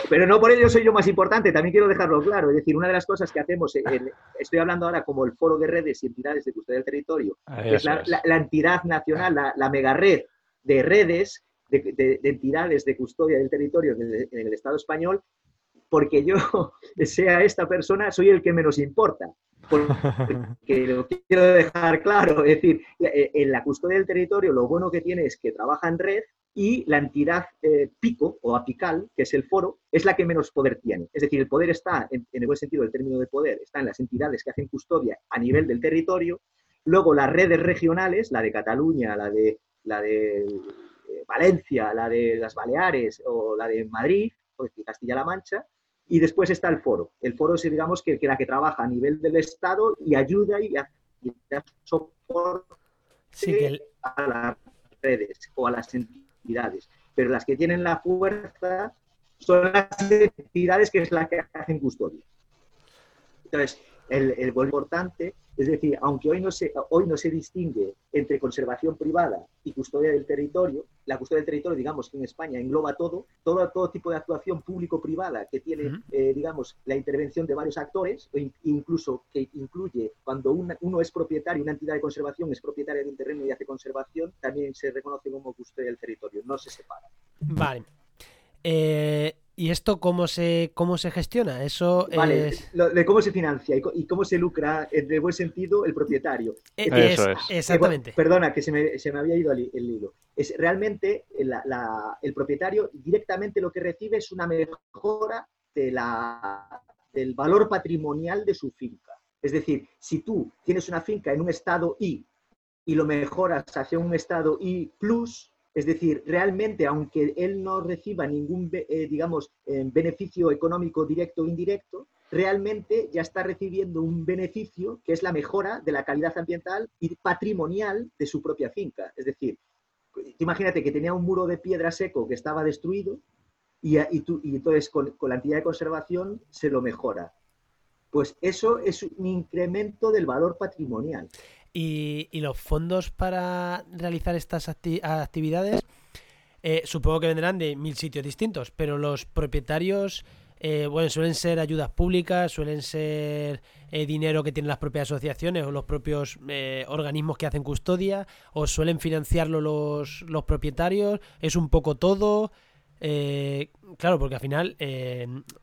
pero no por ello soy yo más importante, también quiero dejarlo claro. Es decir, una de las cosas que hacemos, estoy hablando ahora como el Foro de Redes y Entidades de Custodia del Territorio, que es la, entidad nacional, la, mega red de redes de, entidades de custodia del territorio en el, Estado español, porque yo, [LAUGHS] sea esta persona, soy el que menos importa. Porque [LAUGHS] lo quiero dejar claro, es decir, eh, en la custodia del territorio lo bueno que tiene es que trabaja en red y la entidad eh, pico o apical, que es el foro, es la que menos poder tiene. Es decir, el poder está, en, el buen sentido del término de poder, está en las entidades que hacen custodia a nivel del territorio. Luego las redes regionales, la de Cataluña, la de, la de eh, Valencia, la de las Baleares o la de Madrid, o de Castilla-La Mancha, y después está el foro. El foro es, digamos, que, que la que trabaja a nivel del Estado y ayuda y, da soporte a las redes o a las entidades pero las que tienen la fuerza son las entidades que es la que hacen custodia. Entonces, el, el importante es decir, aunque hoy no, se, hoy no se distingue entre conservación privada y custodia del territorio, la custodia del territorio, digamos que en España engloba todo, todo, todo tipo de actuación público-privada que tiene, eh, digamos, la intervención de varios actores, o incluso que incluye cuando uno es propietario, una entidad de conservación es propietaria de un terreno y hace conservación, también se reconoce como custodia del territorio, no se separa. Vale. Eh, ¿Y esto cómo se, cómo se gestiona? Eso vale, de cómo se financia y, cómo se lucra, en el buen sentido, el propietario. Eh, Eso es. Exactamente. perdona, que se me, se me había ido el, hilo. Es, realmente el propietario directamente lo que recibe es una mejora de la, del valor patrimonial de su finca. Es decir, si tú tienes una finca en un estado I y lo mejoras hacia un estado I plus, es decir, realmente, aunque él no reciba ningún, eh, digamos, eh, beneficio económico directo o indirecto, realmente ya está recibiendo un beneficio que es la mejora de la calidad ambiental y patrimonial de su propia finca. Es decir, imagínate que tenía un muro de piedra seco que estaba destruido y, entonces con, la entidad de conservación se lo mejora. Pues eso es un incremento del valor patrimonial. Y, los fondos para realizar estas actividades, eh, supongo que vendrán de mil sitios distintos, pero los propietarios eh, bueno, suelen ser ayudas públicas, suelen ser eh, dinero que tienen las propias asociaciones o los propios eh, organismos que hacen custodia, o suelen financiarlo los, los propietarios, es un poco todo. Claro, porque al final,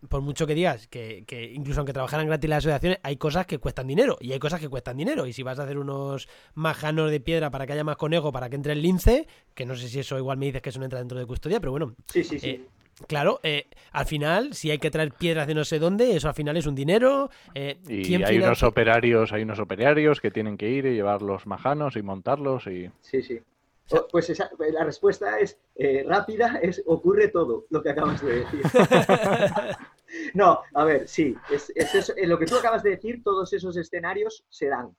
por mucho que digas que, que, incluso aunque trabajaran gratis las asociaciones, hay cosas que cuestan dinero y hay cosas que cuestan dinero. Y si vas a hacer unos majanos de piedra para que haya más conejo, para que entre el lince, que no sé si eso igual me dices que eso no entra dentro de custodia, pero bueno. Sí, sí, sí. Claro, eh, al final, si hay que traer piedras de no sé dónde, eso al final es un dinero. Eh, y hay unos operarios, hay unos operarios que tienen que ir y llevar los majanos y montarlos y. Sí, sí. Pues la respuesta es eh, rápida, es ocurre todo lo que acabas de decir. [LAUGHS] no, a ver, sí, es, es lo que tú acabas de decir, todos esos escenarios se dan.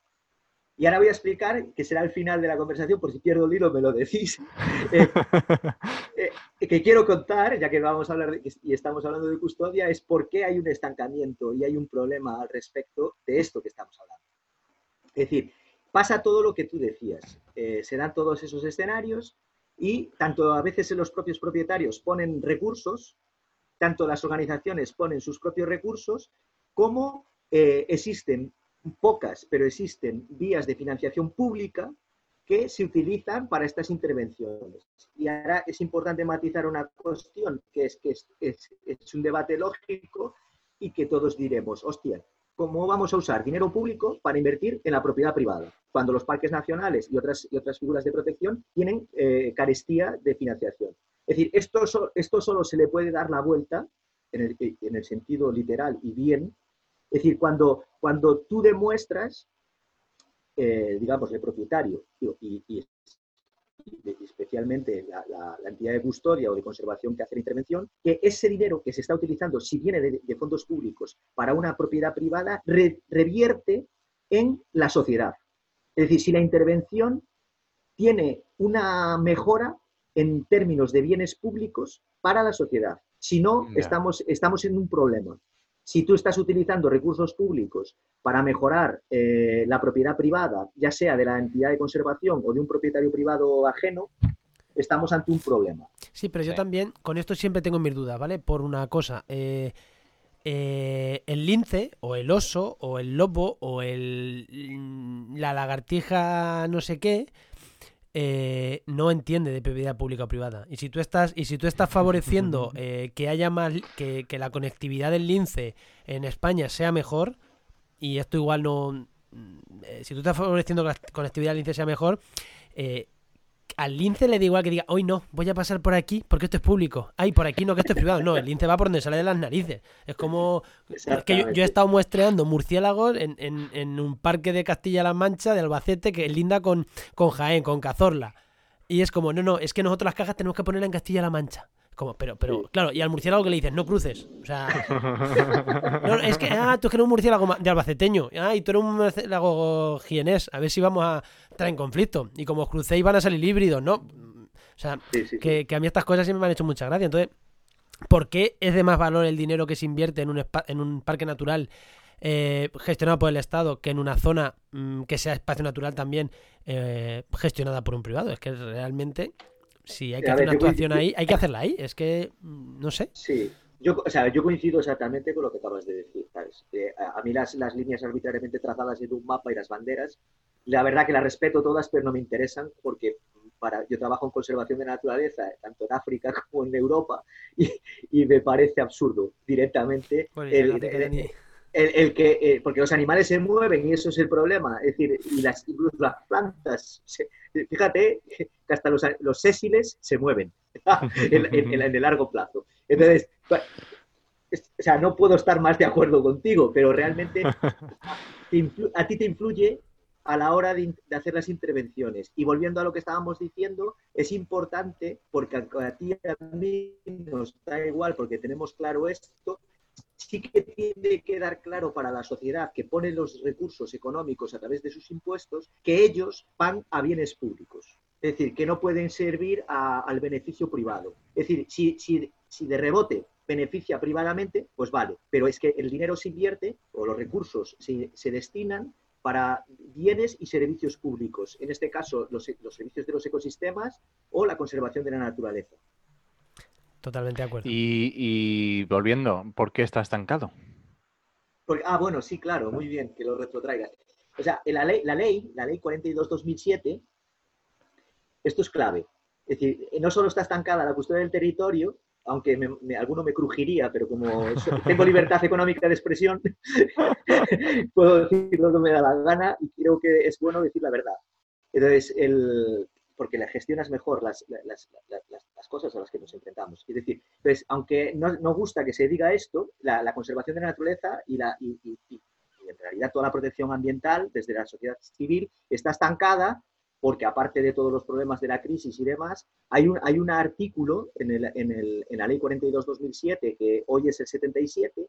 Y ahora voy a explicar, que será el final de la conversación, por si pierdo el hilo me lo decís, [LAUGHS] eh, eh, que quiero contar, ya que vamos a hablar y estamos hablando de custodia, es por qué hay un estancamiento y hay un problema al respecto de esto que estamos hablando. Es decir, pasa todo lo que tú decías, eh, se dan todos esos escenarios y tanto a veces los propios propietarios ponen recursos, tanto las organizaciones ponen sus propios recursos, como existen pocas, pero existen vías de financiación pública que se utilizan para estas intervenciones. Y ahora es importante matizar una cuestión, que es que es, un debate lógico y que todos diremos, hostia, ¿cómo vamos a usar dinero público para invertir en la propiedad privada? Cuando los parques nacionales y otras, y otras figuras de protección tienen eh, carestía de financiación. Es decir, esto, esto solo se le puede dar la vuelta en el, en el sentido literal y bien es decir, cuando, cuando tú demuestras, eh, digamos, el propietario y, especialmente la, entidad de custodia o de conservación que hace la intervención, que ese dinero que se está utilizando, si viene de, fondos públicos para una propiedad privada, revierte en la sociedad. Es decir, si la intervención tiene una mejora en términos de bienes públicos para la sociedad. Si no, estamos, estamos en un problema. Si tú estás utilizando recursos públicos para mejorar eh, la propiedad privada, ya sea de la entidad de conservación o de un propietario privado ajeno, estamos ante un problema. Sí, pero yo también con esto siempre tengo mis dudas, ¿vale? Por una cosa, eh, eh, el lince o el oso o el lobo o el, la lagartija no sé qué, eh, no entiende de propiedad pública o privada. Y si tú estás, y si tú estás favoreciendo [LAUGHS] eh, que haya más, que, que, la conectividad del lince en España sea mejor, y esto igual no. Mm, eh, si tú estás favoreciendo que la conectividad del lince sea mejor, al lince le da igual que diga, hoy no, voy a pasar por aquí porque esto es público. Ay, por aquí no, que esto es privado. No, el lince va por donde sale de las narices. Es como. que yo, he estado muestreando murciélagos en, en, un parque de Castilla-La Mancha, de Albacete, que linda con, con Jaén, con Cazorla. Y es como, no, no, es que nosotros las cajas tenemos que ponerla en Castilla-La Mancha. Como, pero, pero, claro, y al murciélago que le dices, no cruces. O sea. [LAUGHS] es que, ah, tú es que eres un murciélago de albaceteño. Ah, y tú eres un murciélago jienés. A ver si vamos a traer en conflicto. Y como os crucéis van a salir híbridos, ¿no? O sea, que, a mí estas cosas siempre me han hecho mucha gracia. Entonces, ¿por qué es de más valor el dinero que se invierte en un, en un parque natural eh, gestionado por el Estado que en una zona mm, que sea espacio natural también eh, gestionada por un privado? Es que realmente si hay que hacer una actuación ahí, hay que hacerla ahí. Es que, mm, no sé. Sí, yo, o sea, yo coincido exactamente con lo que acabas de decir. a, mí las, las, líneas arbitrariamente trazadas en un mapa y las banderas, la verdad que las respeto todas, pero no me interesan porque para, yo trabajo en conservación de naturaleza, tanto en África [LAUGHS] como en Europa, y, y me parece absurdo directamente el, que, eh, porque los animales se mueven y eso es el problema, es decir, y las, incluso las plantas, fíjate que hasta los, los sésiles se mueven [LAUGHS] en, el largo plazo. Entonces, o sea, no puedo estar más de acuerdo contigo, pero realmente [LAUGHS] a ti te influye a la hora de, hacer las intervenciones. Y volviendo a lo que estábamos diciendo, es importante, porque a ti a mí nos da igual, porque tenemos claro esto, sí que tiene que dar claro para la sociedad que pone los recursos económicos a través de sus impuestos que ellos van a bienes públicos. Es decir, que no pueden servir al beneficio privado. Es decir, si, si, de rebote beneficia privadamente, pues vale. Pero es que el dinero se invierte o los recursos se, destinan para bienes y servicios públicos. En este caso, los servicios de los ecosistemas o la conservación de la naturaleza. Totalmente de acuerdo. Y, volviendo, ¿por qué está estancado? ah, bueno, sí, claro, muy bien que lo retrotraigas. O sea, la ley, la ley, la ley 42-2007, esto es clave. Es decir, no solo está estancada la custodia del territorio, aunque alguno me crujiría, pero como [LAUGHS] tengo libertad económica de expresión, [LAUGHS] puedo decir lo que me da la gana y creo que es bueno decir la verdad. Entonces, el, porque le gestionas mejor las, las, las, cosas a las que nos enfrentamos. Es decir, pues, aunque no, no gusta que se diga esto, la, conservación de la naturaleza y, la, y, en realidad toda la protección ambiental desde la sociedad civil está estancada porque aparte de todos los problemas de la crisis y demás, hay un, hay un artículo en, el, en, el, en la Ley 42-2007, que hoy es el 77,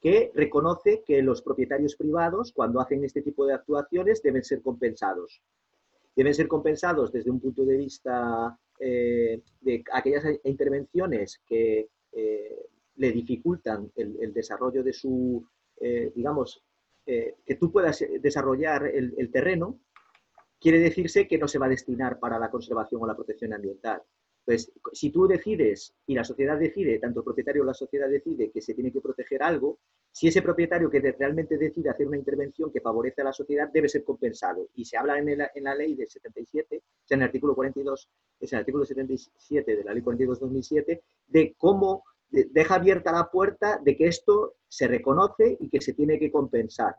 que reconoce que los propietarios privados, cuando hacen este tipo de actuaciones, deben ser compensados deben ser compensados desde un punto de vista eh, de aquellas intervenciones que eh, le dificultan el, desarrollo de su, eh, digamos, que tú puedas desarrollar el, terreno, quiere decirse que no se va a destinar para la conservación o la protección ambiental. Pues si tú decides y la sociedad decide, tanto el propietario o la sociedad decide que se tiene que proteger algo, si ese propietario que realmente decide hacer una intervención que favorece a la sociedad debe ser compensado. Y se habla en, la ley del 77, o sea, en el artículo 42, es el artículo 77 de la ley 42-2007, de cómo deja abierta la puerta de que esto se reconoce y que se tiene que compensar.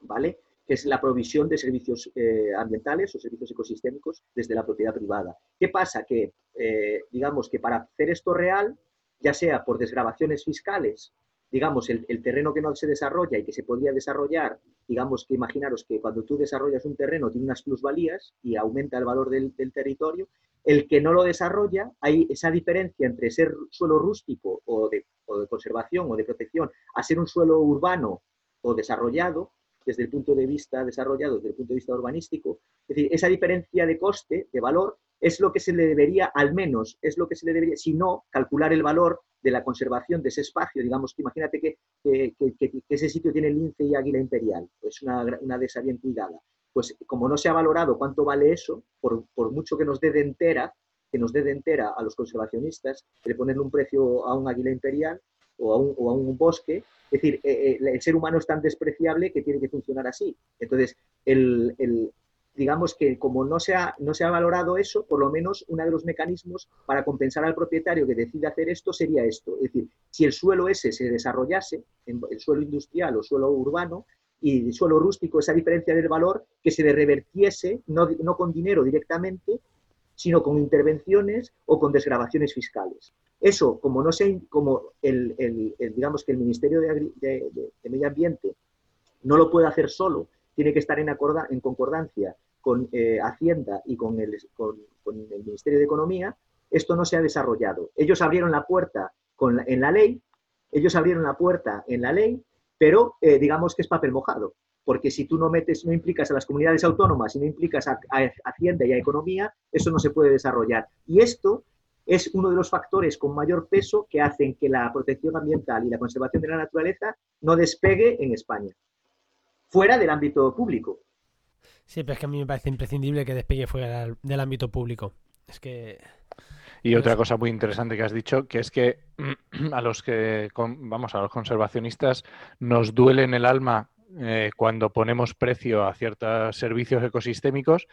¿Vale? que es la provisión de servicios eh, ambientales o servicios ecosistémicos desde la propiedad privada. ¿Qué pasa? Que, eh, digamos, que para hacer esto real, ya sea por desgrabaciones fiscales digamos, el, terreno que no se desarrolla y que se podría desarrollar, digamos que imaginaros que cuando tú desarrollas un terreno tiene unas plusvalías y aumenta el valor del, territorio, el que no lo desarrolla, hay esa diferencia entre ser suelo rústico o de, o de conservación o de protección a ser un suelo urbano o desarrollado, desde el punto de vista desarrollado, desde el punto de vista urbanístico, es decir, esa diferencia de coste, de valor, es lo que se le debería, al menos, es lo que se le debería, si no, calcular el valor de la conservación de ese espacio. Digamos que imagínate que, ese sitio tiene lince y águila imperial, pues una, una esa bien cuidada. Pues como no se ha valorado cuánto vale eso, por, mucho que nos dé de entera, que nos dé de entera a los conservacionistas, de ponerle un precio a un águila imperial o a un, o a un bosque, es decir, eh, eh, el ser humano es tan despreciable que tiene que funcionar así. Entonces, el, digamos que como no se, ha, no se ha valorado eso, por lo menos uno de los mecanismos para compensar al propietario que decide hacer esto sería esto. Es decir, si el suelo ese se desarrollase, el suelo industrial o suelo urbano, y el suelo rústico, esa diferencia del valor, que se le revertiese, no, no con dinero directamente, sino con intervenciones o con desgrabaciones fiscales. Eso, como no se, como el, digamos que el Ministerio de, de, Medio Ambiente no lo puede hacer solo, tiene que estar en, acorda, en concordancia con eh, Hacienda y con el, Ministerio de Economía, esto no se ha desarrollado. Ellos abrieron la puerta en la ley, ellos abrieron la puerta en la ley, pero eh, digamos que es papel mojado, porque si tú no metes, no implicas a las comunidades autónomas y no implicas a, Hacienda y a Economía, eso no se puede desarrollar. Y esto es uno de los factores con mayor peso que hacen que la protección ambiental y la conservación de la naturaleza no despegue en España, fuera del ámbito público. Sí, pero es que a mí me parece imprescindible que despegue fuera del, ámbito público. Es que. Y otra cosa muy interesante que has dicho, que es que [CLEARS THROAT] a los que, vamos, a los conservacionistas nos duele en el alma eh, cuando ponemos precio a ciertos servicios ecosistémicos,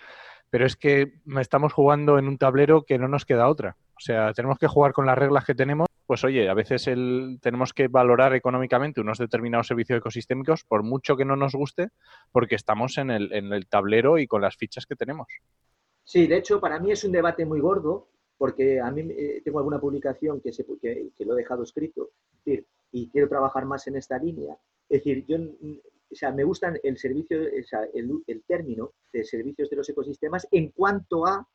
pero es que estamos jugando en un tablero que no nos queda otra. O sea, tenemos que jugar con las reglas que tenemos pues oye, a veces tenemos que valorar económicamente unos determinados servicios ecosistémicos, por mucho que no nos guste, porque estamos en el, en el tablero y con las fichas que tenemos. Sí, de hecho, para mí es un debate muy gordo, porque a mí eh, tengo alguna publicación que, se, que, lo he dejado escrito, y quiero trabajar más en esta línea. Es decir, yo o sea, me gusta el servicio, o sea, el, el, término de servicios de los ecosistemas en cuanto a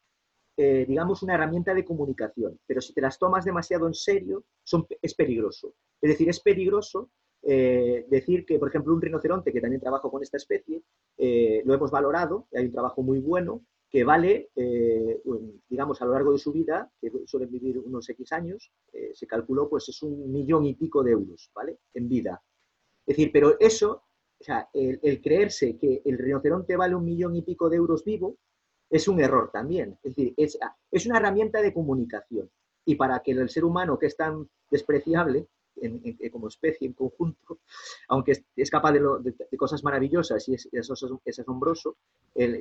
eh, digamos, una herramienta de comunicación, pero si te las tomas demasiado en serio, son, es peligroso. Es decir, es peligroso eh, decir que, por ejemplo, un rinoceronte, que también trabajo con esta especie, eh, lo hemos valorado, hay un trabajo muy bueno, que vale, digamos, a lo largo de su vida, que suelen vivir unos X años, se calculó, pues es un millón y pico de euros, ¿vale? En vida. Es decir, pero eso, o sea, el creerse que el rinoceronte vale un millón y pico de euros vivo, es un error también. Es decir, es, una herramienta de comunicación. y para que el ser humano, que es tan despreciable, como especie en conjunto, aunque es, capaz de, cosas maravillosas y es, es, asombroso,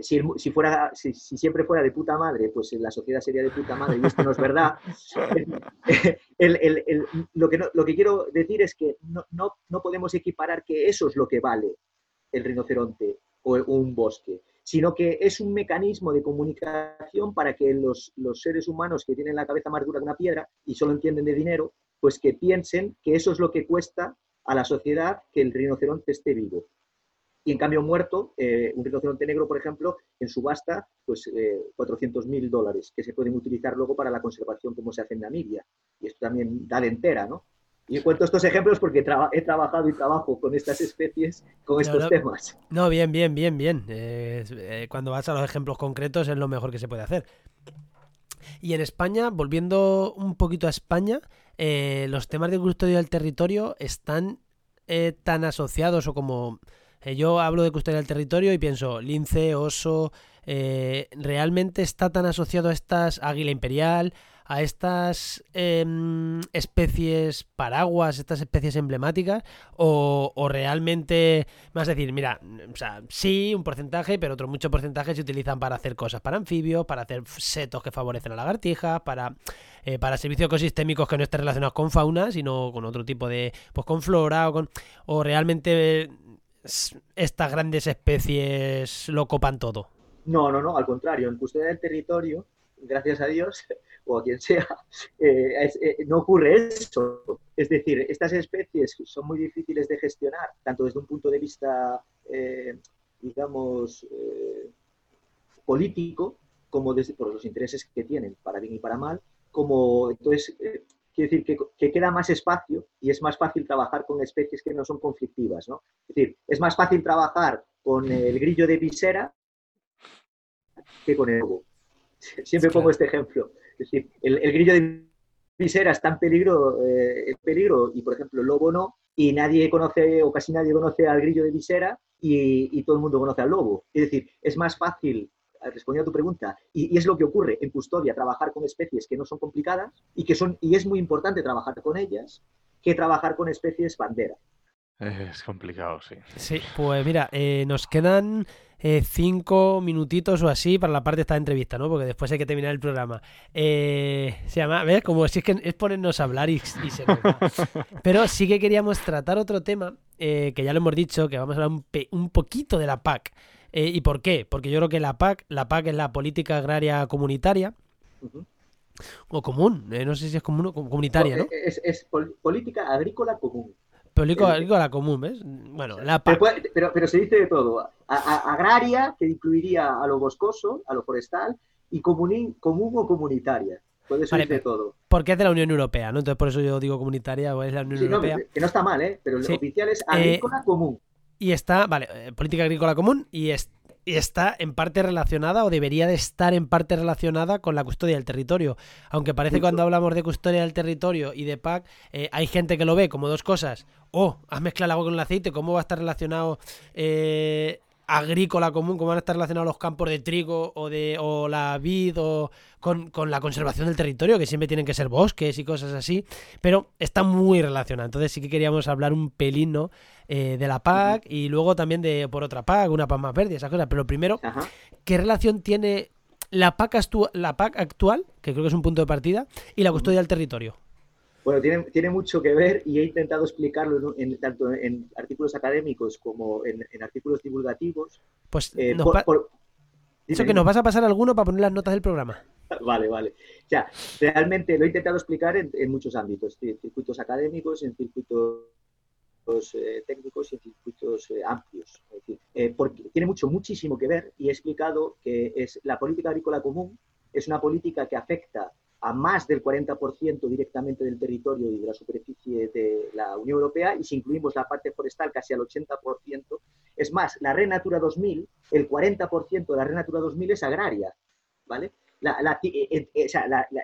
si, fuera, si, siempre fuera de puta madre, pues la sociedad sería de puta madre y esto no es verdad. [LAUGHS] lo, que lo que quiero decir es que no, no, no podemos equiparar que eso es lo que vale el rinoceronte o un bosque, sino que es un mecanismo de comunicación para que los, los, seres humanos que tienen la cabeza más dura que una piedra y solo entienden de dinero, pues que piensen que eso es lo que cuesta a la sociedad que el rinoceronte esté vivo. Y en cambio muerto, eh, un rinoceronte negro, por ejemplo, en subasta, pues eh, 400.000 dólares, que se pueden utilizar luego para la conservación como se hace en Namibia. Y esto también da de entera, ¿no? Y cuento estos ejemplos porque he trabajado y trabajo con estas especies, con estos temas. No, bien, bien, bien, bien. Eh, cuando vas a los ejemplos concretos es lo mejor que se puede hacer. Y en España, volviendo un poquito a España, eh, los temas de custodia del territorio están eh, tan asociados o como... Yo hablo de custodia del territorio y pienso lince, oso, realmente está tan asociado a estas águila imperial, a estas em, especies paraguas, estas especies emblemáticas, o, realmente, más decir, mira, o sea, sí, un porcentaje, pero otro mucho porcentaje se utilizan para hacer cosas para anfibios, para hacer setos que favorecen a lagartijas, para, eh, para servicios ecosistémicos que no estén relacionados con fauna, sino con otro tipo de, pues con flora o con, o realmente estas grandes especies lo copan todo. No, no, no, al contrario, en custodia del territorio, gracias a Dios, o a quien sea, [LAUGHS] eh, eh, no ocurre eso. Es decir, estas especies son muy difíciles de gestionar, tanto desde un punto de vista, eh, digamos, político, como desde, por los intereses que tienen, para bien y para mal, como entonces, quiere decir que, que, queda más espacio y es más fácil trabajar con especies que no son conflictivas, ¿no? Es decir, es más fácil trabajar con el grillo de visera que con el lobo. Siempre pongo este ejemplo. Es decir, el, grillo de visera está en peligro, eh, peligro y, por ejemplo, el lobo no, y nadie conoce o casi nadie conoce al grillo de visera y, todo el mundo conoce al lobo. Es decir, es más fácil responder a tu pregunta, y, es lo que ocurre en custodia, trabajar con especies que no son complicadas y que son, y es muy importante trabajar con ellas, que trabajar con especies bandera. Es complicado, sí. Sí, pues mira, eh, nos quedan eh, cinco minutitos o así para la parte de esta entrevista, ¿no? Porque después hay que terminar el programa. Eh, se llama, ¿ves? Como si es que es ponernos a hablar y, se [LAUGHS] Pero sí que queríamos tratar otro tema, que ya lo hemos dicho, que vamos a hablar un, poquito de la PAC. ¿Y por qué? Porque yo creo que la PAC, la PAC es la política agraria comunitaria. O común, no sé si es común o comunitaria, ¿no? es política agrícola común. Pero a la común, ¿ves? Bueno, la pero, pero, se dice de todo. agraria, que incluiría a lo boscoso, a lo forestal, y común, común o comunitaria. Puede ser de todo. Porque es de la Unión Europea, ¿no? Entonces por eso yo digo comunitaria o es la Unión Europea. que no está mal, ¿eh? Pero el oficial es eh, agrícola común. Y está, vale, eh, política agrícola común y, es, está en parte relacionada o debería de estar en parte relacionada con la custodia del territorio. Aunque parece que cuando hablamos de custodia del territorio y de PAC, eh, hay gente que lo ve como dos cosas. Oh, has mezclado el agua con el aceite, ¿cómo va a estar relacionado eh, agrícola común, cómo van a estar relacionados los campos de trigo o de o la vid o con, la conservación del territorio, que siempre tienen que ser bosques y cosas así, pero está muy relacionado. Entonces sí que queríamos hablar un pelín, ¿no? Eh, de la PAC y luego también de por otra PAC, una PAC más verde, esas cosas. Pero primero, ¿qué relación tiene la PAC, la PAC actual, que creo que es un punto de partida, y la custodia del territorio? Bueno, tiene, tiene, mucho que ver y he intentado explicarlo en, tanto en artículos académicos como en, artículos divulgativos. Pues eh, eso que nos vas a pasar alguno para poner las notas del programa. [LAUGHS] Vale, vale. O sea, realmente lo he intentado explicar en, muchos ámbitos, en circuitos académicos, en circuitos eh, técnicos y en circuitos eh, amplios. porque tiene mucho, muchísimo que ver y he explicado que es la política agrícola común es una política que afecta a más del 40% directamente del territorio y de la superficie de la Unión Europea, y si incluimos la parte forestal, casi al 80%. Es más, la Red Natura 2000, el 40% de la Red Natura 2000 es agraria, ¿vale? Eh, eh,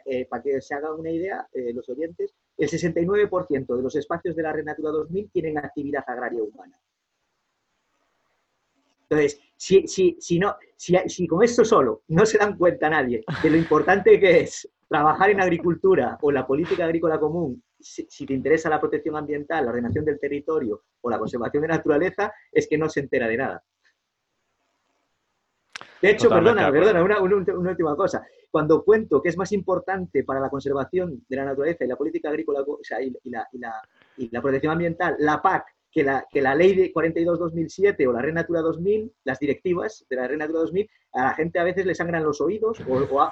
eh, para que se hagan una idea, los oyentes, el 69% de los espacios de la Red Natura 2000 tienen actividad agraria humana. Entonces, si, si, si, no, si, si con esto solo no se dan cuenta nadie de lo importante que es trabajar en agricultura o la política agrícola común, si, te interesa la protección ambiental, la ordenación del territorio o la conservación de naturaleza, es que no se entera de nada. De hecho, perdona, perdona, una, última cosa. Cuando cuento que es más importante para la conservación de la naturaleza y la política agrícola o sea, y, la, y la protección ambiental, la PAC, que la, que la ley de 42-2007 o la Red Natura 2000, las directivas de la Red Natura 2000, a la gente a veces le sangran los oídos o,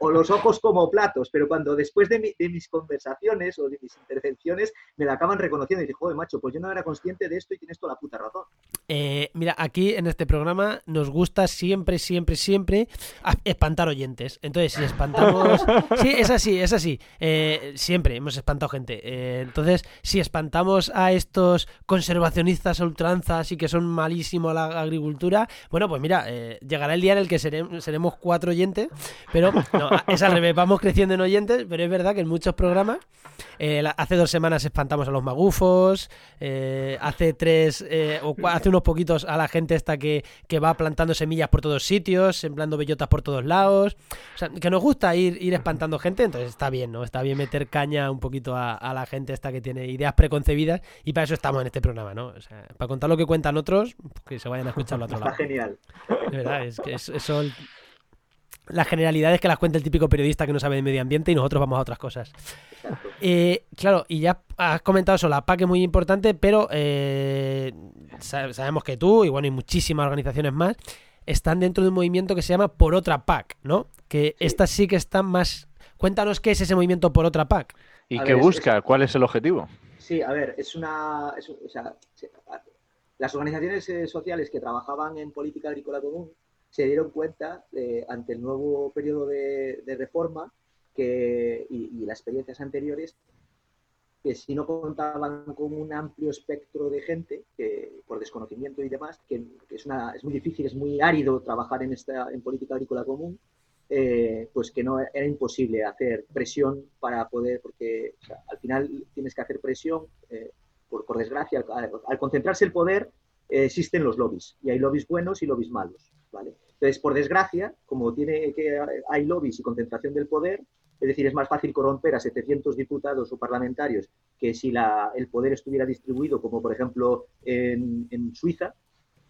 o, los ojos como platos, pero cuando después de, mis conversaciones o de mis intervenciones me la acaban reconociendo y digo, joder, macho, pues yo no era consciente de esto y tienes toda la puta razón. Eh, mira, aquí en este programa nos gusta siempre, siempre, siempre espantar oyentes. Entonces, si espantamos... [LAUGHS] sí, es así, es así. Eh, siempre hemos espantado gente. Eh, entonces, si espantamos a estos conservacionistas ultranzas y que son malísimos a la agricultura, bueno, pues mira, llegará el día en el que seremos, cuatro oyentes, pero no, es al revés, vamos creciendo en oyentes, pero es verdad que en muchos programas, eh, hace dos semanas espantamos a los magufos, eh, hace tres, eh, o hace unos poquitos a la gente esta que, va plantando semillas por todos sitios, sembrando bellotas por todos lados, o sea, que nos gusta ir, ir espantando gente, entonces está bien, ¿no? Está bien meter caña un poquito a, la gente esta que tiene ideas preconcebidas y para eso estamos en este programa, ¿no? O sea, para contar lo que cuentan otros, que se vayan a escucharlo a otro lado. Está genial. De verdad, es que eso, la generalidad es que las cuenta el típico periodista que no sabe de medio ambiente y nosotros vamos a otras cosas. Eh, claro, y ya has comentado eso, la PAC es muy importante, pero eh, sabemos que tú y bueno, y muchísimas organizaciones más están dentro de un movimiento que se llama Por Otra PAC, ¿no? Que esta sí que está más... Cuéntanos qué es ese movimiento Por Otra PAC. ¿Y qué busca? ¿Cuál es el objetivo? Sí, a ver, es una... o sea, las organizaciones eh, sociales que trabajaban en política agrícola común se dieron cuenta eh, ante el nuevo periodo de, reforma que, y, las experiencias anteriores que si no contaban con un amplio espectro de gente, que, por desconocimiento y demás, que, es, muy difícil, es muy árido trabajar en, política agrícola común, eh, pues que no era imposible hacer presión para poder, porque al final tienes que hacer presión por, desgracia, al, concentrarse el poder, eh, existen los lobbies, y hay lobbies buenos y lobbies malos, ¿vale? Entonces, por desgracia, como tiene que hay lobbies y concentración del poder, es decir, es más fácil corromper a 700 diputados o parlamentarios que si la, el poder estuviera distribuido, como por ejemplo en, Suiza,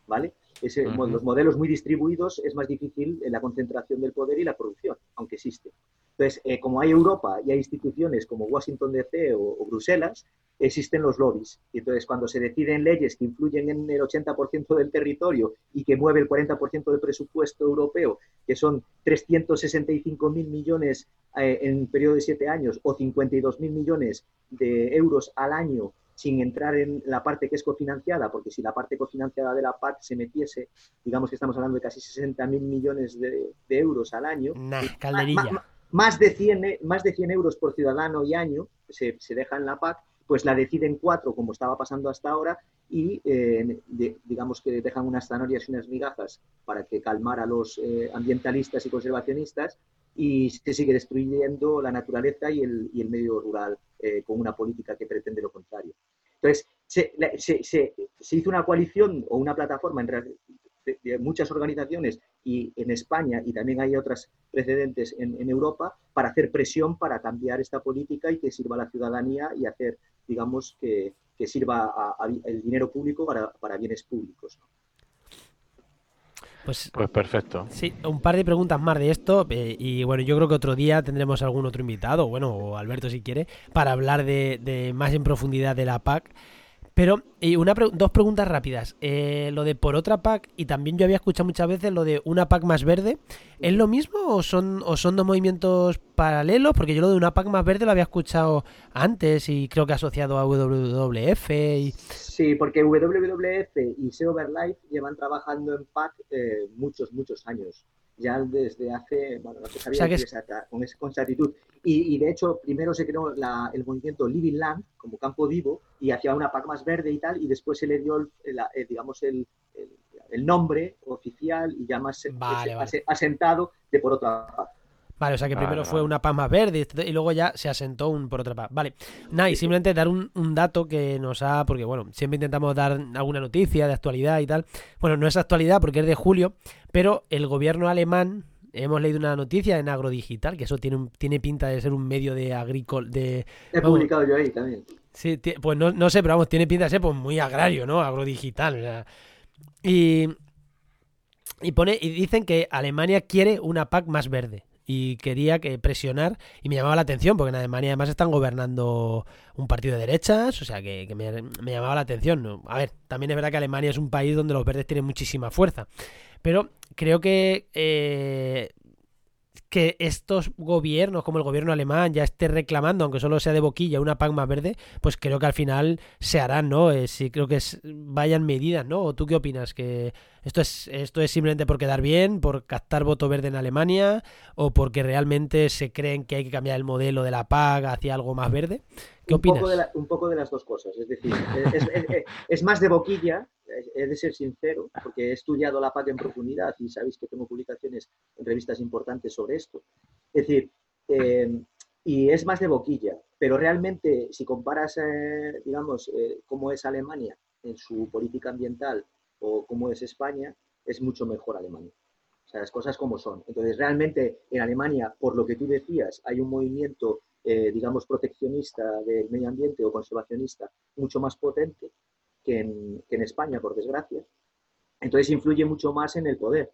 ¿vale? Los modelos muy distribuidos es más difícil la concentración del poder y la producción, aunque existe. Entonces, eh, como hay Europa y hay instituciones como Washington DC o, Bruselas, existen los lobbies. Y entonces, cuando se deciden leyes que influyen en el 80% del territorio y que mueve el 40% del presupuesto europeo, que son 365.000 millones eh, en un periodo de siete años o 52.000 millones de euros al año sin entrar en la parte que es cofinanciada, porque si la parte cofinanciada de la PAC se metiese, digamos que estamos hablando de casi 60.000 millones de, euros al año, calderilla más de 100, más de 100 euros por ciudadano y año se, se deja en la PAC, pues la deciden cuatro, como estaba pasando hasta ahora, y eh, digamos que dejan unas zanahorias y unas migajas para que calmar a los eh, ambientalistas y conservacionistas y se sigue destruyendo la naturaleza y el, y el medio rural eh, con una política que pretende lo contrario. Entonces, se, hizo una coalición o una plataforma de, muchas organizaciones y en España y también hay otras precedentes en, Europa para hacer presión para cambiar esta política y que sirva a la ciudadanía y hacer, digamos, que, sirva el dinero público para, bienes públicos. Pues, pues, perfecto. Sí, un par de preguntas más de esto. Eh, y bueno, yo creo que otro día tendremos algún otro invitado, bueno, o Alberto si quiere, para hablar de, de más en profundidad de la PAC. Pero, y una dos preguntas rápidas. Eh, lo de por otra pack, y también yo había escuchado muchas veces lo de una pack más verde. ¿Es lo mismo o son, o son dos movimientos paralelos? Porque yo lo de una pack más verde lo había escuchado antes y creo que asociado a WWF. Y... Sí, porque WWF y llevan trabajando en pack eh, muchos, muchos años ya desde hace, bueno, no se sabía con, con exactitud. Y, y, de hecho, primero se creó la, el movimiento Living Land como campo vivo y hacía una PAC más verde y tal, y después se le dio, el, digamos, el, el, nombre oficial y ya más asentado de por otra PAC. Vale, o sea que primero fue una paz más verde y luego ya se asentó un por otra paz. Vale. Nada, y simplemente dar un, dato que nos ha. Porque bueno, siempre intentamos dar alguna noticia de actualidad y tal. Bueno, no es actualidad porque es de julio, pero el gobierno alemán hemos leído una noticia en Agrodigital, que eso tiene, tiene pinta de ser un medio de agrícola. De, He publicado yo ahí también. Sí, pues no, no, sé, pero vamos, tiene pinta de ser pues, muy agrario, ¿no? Agrodigital. y, y, pone, y dicen que Alemania quiere una PAC más verde y quería que presionar y me llamaba la atención porque en Alemania además están gobernando un partido de derechas, o sea que, me, llamaba la atención. A ver, también es verdad que Alemania es un país donde los verdes tienen muchísima fuerza, pero creo que eh, que estos gobiernos, como el gobierno alemán, ya esté reclamando, aunque solo sea de boquilla, una PAC más verde, pues creo que al final se harán, ¿no? Eh, sí, creo que vayan medidas, ¿no? ¿O tú qué opinas? ¿Que esto es, esto es simplemente por quedar bien, por captar voto verde en Alemania, o porque realmente se creen que hay que cambiar el modelo de la PAC hacia algo más verde? ¿Qué un opinas? Poco de un poco de las dos cosas, es decir, es más de boquilla, he de ser sincero, porque he estudiado la PAC en profundidad y sabéis que tengo publicaciones en revistas importantes sobre esto. Es decir, eh, y es más de boquilla, pero realmente si comparas, eh, digamos, eh, cómo es Alemania en su política ambiental o cómo es España, es mucho mejor Alemania. O sea, las cosas como son. Entonces, realmente en Alemania, por lo que tú decías, hay un movimiento, digamos, proteccionista del medio ambiente o conservacionista mucho más potente que en, España, por desgracia. Entonces influye mucho más en el poder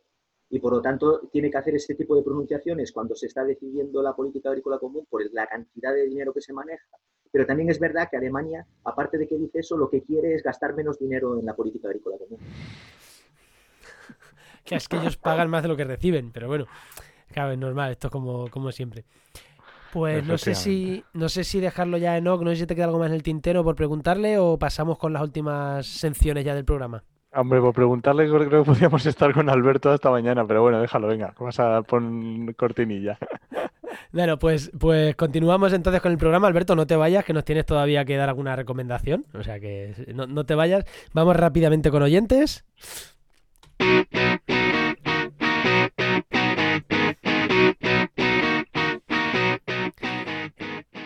y por lo tanto tiene que hacer este tipo de pronunciaciones cuando se está decidiendo la política agrícola común por la cantidad de dinero que se maneja. Pero también es verdad que Alemania, aparte de que dice eso, lo que quiere es gastar menos dinero en la política agrícola común. [LAUGHS] Que es que ellos pagan más de lo que reciben, pero bueno, claro, es normal, esto es como, como siempre. Pues no sé si no sé si dejarlo ya en no sé si te queda algo más en el tintero por preguntarle o pasamos con las últimas secciones ya del programa. Hombre, por preguntarle creo que podríamos [LAUGHS] estar con Alberto hasta mañana, pero bueno, déjalo, venga, vas a poner cortinilla. [LAUGHS] Bueno, pues, pues continuamos entonces con el programa. Alberto, no te vayas, que nos tienes todavía que dar alguna recomendación. O sea que no, no te vayas. Vamos rápidamente con oyentes.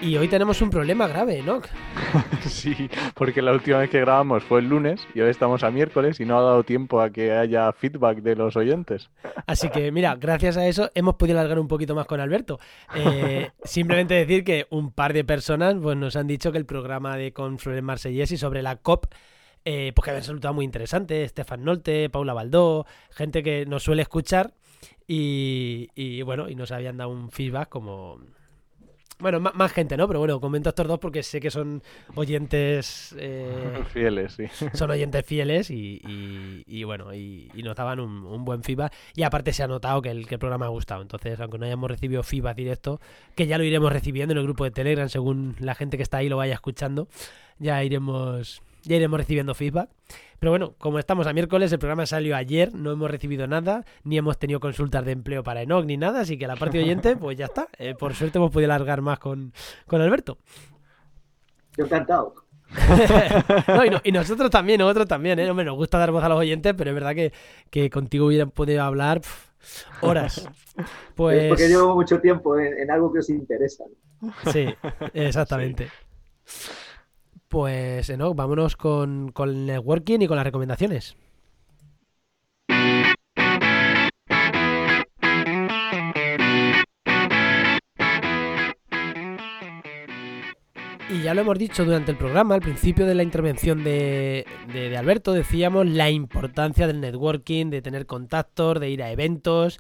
Y hoy tenemos un problema grave, ¿no? [LAUGHS] sí, porque la última vez que grabamos fue el lunes y hoy estamos a miércoles y no ha dado tiempo a que haya feedback de los oyentes. Así que, mira, gracias a eso hemos podido alargar un poquito más con Alberto. Eh, [LAUGHS] simplemente decir que un par de personas pues, nos han dicho que el programa de con Florent y sobre la COP eh, pues que había resultado muy interesante. Estefan Nolte, Paula Baldó, gente que nos suele escuchar y, y bueno, y nos habían dado un feedback como bueno, más, gente, ¿no? Pero bueno, comento a estos dos porque sé que son oyentes... Eh, [LAUGHS] fieles, sí. Son oyentes fieles y, bueno, y, nos daban un, buen feedback. Y aparte se ha notado que el, que el programa ha gustado. Entonces, aunque no hayamos recibido feedback directo, que ya lo iremos recibiendo en el grupo de Telegram según la gente que está ahí lo vaya escuchando, ya iremos ya iremos recibiendo feedback. Pero bueno, como estamos a miércoles, el programa salió ayer, no hemos recibido nada, ni hemos tenido consultas de empleo para Enoch ni nada, así que la parte oyente, [LAUGHS] pues ya está. Eh, por suerte hemos podido alargar más con, con Alberto. Yo encantado. [LAUGHS] y, nosotros también, nosotros también, ¿eh? nos gusta dar voz a los oyentes, pero es verdad que, contigo hubieran podido hablar horas. [LAUGHS] Pues... porque llevo mucho tiempo en, algo que os interesa. Sí, exactamente. Pues, no, vámonos con, con el networking y con las recomendaciones. Y ya lo hemos dicho durante el programa, al principio de la intervención de, de, Alberto, decíamos la importancia del networking, de tener contactos, de ir a eventos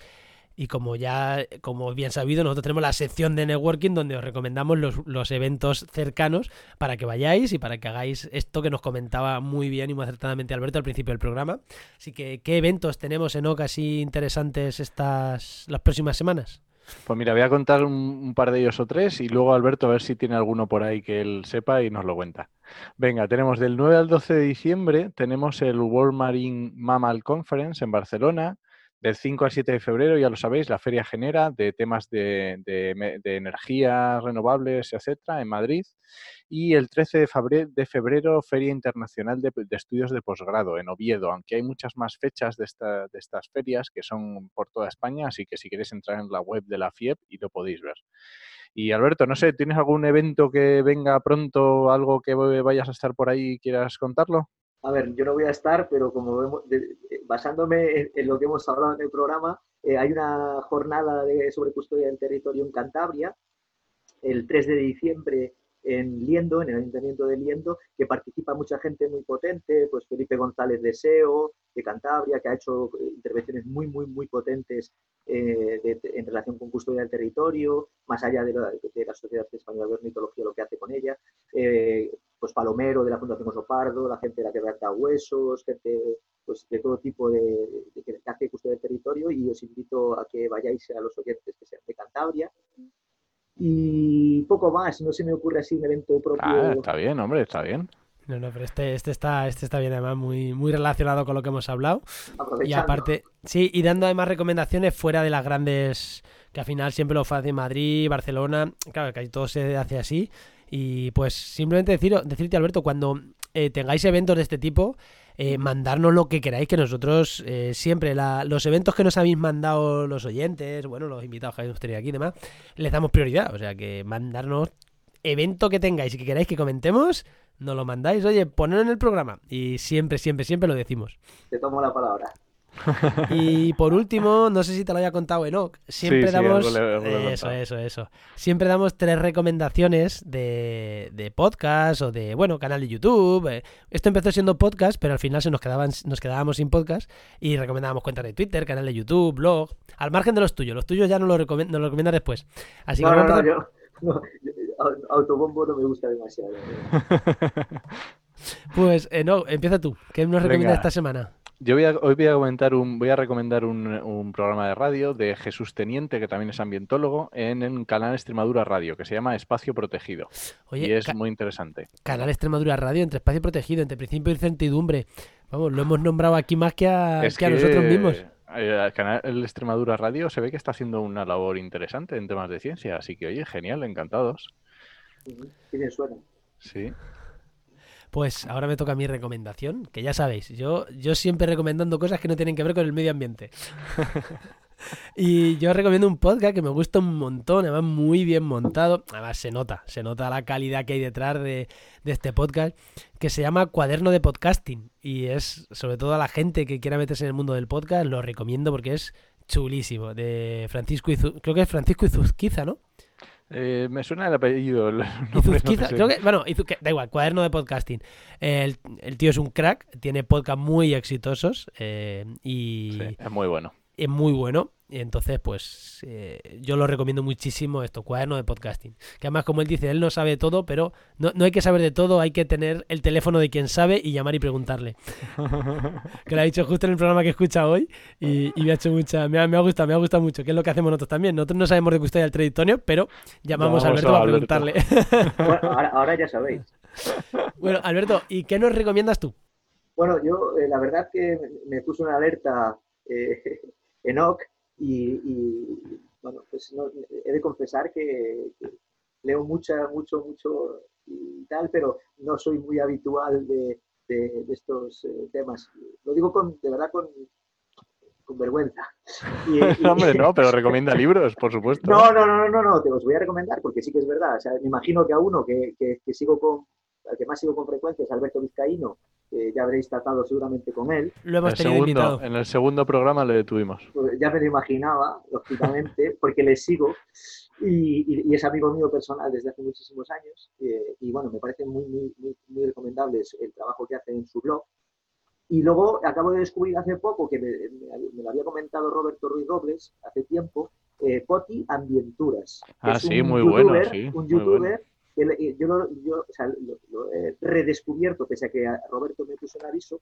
y como ya, como bien sabido, nosotros tenemos la sección de networking donde os recomendamos los, eventos cercanos para que vayáis y para que hagáis esto que nos comentaba muy bien y muy acertadamente Alberto al principio del programa. Así que, ¿qué eventos tenemos en OCA así interesantes estas las próximas semanas? Pues mira, voy a contar un, par de ellos o tres y luego Alberto a ver si tiene alguno por ahí que él sepa y nos lo cuenta. Venga, tenemos del 9 al 12 de diciembre, tenemos el World Marine Mammal Conference en Barcelona, del 5 al 7 de febrero, ya lo sabéis, la feria genera de temas de, energías renovables, etcétera, en Madrid. Y el 13 de febrero, de Feria Internacional de, Estudios de Posgrado en Oviedo, aunque hay muchas más fechas de, de estas ferias que son por toda España, así que si queréis entrar en la web de la FIEP y lo podéis ver. Y Alberto, no sé, ¿tienes algún evento que venga pronto, algo que vayas a estar por ahí y quieras contarlo? A ver, yo no voy a estar, pero como vemos, basándome en, lo que hemos hablado en el programa, hay una jornada de, sobre custodia del territorio en Cantabria, el 3 de diciembre en Liendo, en el Ayuntamiento de Liendo, que participa mucha gente muy potente, pues Felipe González de SEO, de Cantabria, que ha hecho intervenciones muy, muy, muy potentes eh, en relación con custodia del territorio, más allá de la, Sociedad Española de Ornitología, lo que hace con ella, eh, pues Palomero de la Fundación Osopardo, la gente de la que redacta huesos, gente pues, de todo tipo de, que hace custodia del territorio y os invito a que vayáis a los oyentes que sean de Cantabria y poco más, no se me ocurre así un evento propio. Ah, está bien, hombre, está bien. No, no, pero este, este, está, este está bien, además, muy, muy relacionado con lo que hemos hablado. Y aparte, sí, y dando además recomendaciones fuera de las grandes, que al final siempre lo hace Madrid, Barcelona, claro, que todo se hace así. Y pues simplemente decir, decirte, Alberto, cuando eh, tengáis eventos de este tipo, eh, mandarnos lo que queráis, que nosotros eh, siempre, los eventos que nos habéis mandado los oyentes, bueno, los invitados que habéis tenido aquí y demás, les damos prioridad. O sea que mandarnos evento que tengáis y que queráis que comentemos, nos lo mandáis, oye, ponedlo en el programa. Y siempre, siempre, siempre lo decimos. Te tomo la palabra. [LAUGHS] Y por último, no sé si te lo había contado Enoch, siempre damos eso, eso, eso. Siempre damos tres recomendaciones de, de, podcast o de, bueno, canal de YouTube. Eh, esto empezó siendo podcast, pero al final se nos quedaban nos quedábamos sin podcast y recomendábamos cuentas de Twitter, canal de YouTube, blog, al margen de los tuyos. Los tuyos ya no lo recomiendas lo recomiendas después. Así que no, autobombo no me gusta demasiado. [LAUGHS] pues eh, no, empieza tú. ¿Qué nos recomiendas esta semana? Yo voy a, hoy voy a comentar un, voy a recomendar un, programa de radio de Jesús Teniente, que también es ambientólogo, en el canal Extremadura Radio, que se llama Espacio Protegido. y es muy interesante. Canal Extremadura Radio, entre Espacio Protegido, entre Principio y Certidumbre. Vamos, lo hemos nombrado aquí más que a, nosotros mismos. Eh, el canal Extremadura Radio se ve que está haciendo una labor interesante en temas de ciencia, así que oye, genial, encantados. Sí, suena. Sí. Pues ahora me toca mi recomendación, que ya sabéis, yo, yo siempre recomendando cosas que no tienen que ver con el medio ambiente. [LAUGHS] y yo recomiendo un podcast que me gusta un montón, además muy bien montado. Además se nota, se nota la calidad que hay detrás de, este podcast, que se llama Cuaderno de Podcasting. Y es, sobre todo a la gente que quiera meterse en el mundo del podcast, lo recomiendo porque es chulísimo. De Francisco creo que es Francisco Izuzquiza, ¿no? Eh, me suena el apellido. [LAUGHS] creo que, bueno, da igual, cuaderno de podcasting. El, tío es un crack, tiene podcasts muy exitosos eh, y... es muy bueno. Es muy bueno. Y entonces, pues eh, yo lo recomiendo muchísimo esto, cuaderno de podcasting. Que además, como él dice, él no sabe todo, pero no, hay que saber de todo, hay que tener el teléfono de quien sabe y llamar y preguntarle. [LAUGHS] que lo ha dicho justo en el programa que escucha hoy y, me ha hecho mucha, me ha, me ha, gustado, me ha gustado mucho, que es lo que hacemos nosotros también. Nosotros no sabemos de custodia del traditonio, pero llamamos a Alberto a, preguntarle. [LAUGHS] ahora, ya sabéis. [LAUGHS] bueno, Alberto, ¿y qué nos recomiendas tú? Bueno, yo eh, la verdad que me puso una alerta eh, Enoch y, bueno, pues he de confesar que, leo mucha, mucho, mucho y tal, pero no soy muy habitual de, de, estos eh, temas. Lo digo con, de verdad con, con vergüenza. Y, [LAUGHS] Hombre, no, pero recomienda [LAUGHS] libros, por supuesto. No, no, no, no, no, te los voy a recomendar porque sí que es verdad. O sea, me imagino que a uno que, que, que sigo con, al que más sigo con frecuencia es Alberto Vizcaíno, ya habréis tratado seguramente con él. Lo hemos tenido invitado. En el segundo programa le detuvimos. Pues ya me lo imaginaba, lógicamente, [LAUGHS] porque le sigo y, es amigo mío personal desde hace muchísimos años. Eh, y bueno, me parece muy, muy, muy, muy recomendable el trabajo que hace en su blog. Y luego acabo de descubrir hace poco, que me, lo había comentado Roberto Ruiz Robles hace tiempo, eh, Poti Ambienturas. Ah, sí, muy bueno. un youtuber yo, lo, yo lo, he redescubierto, pese a que Roberto me puso un aviso,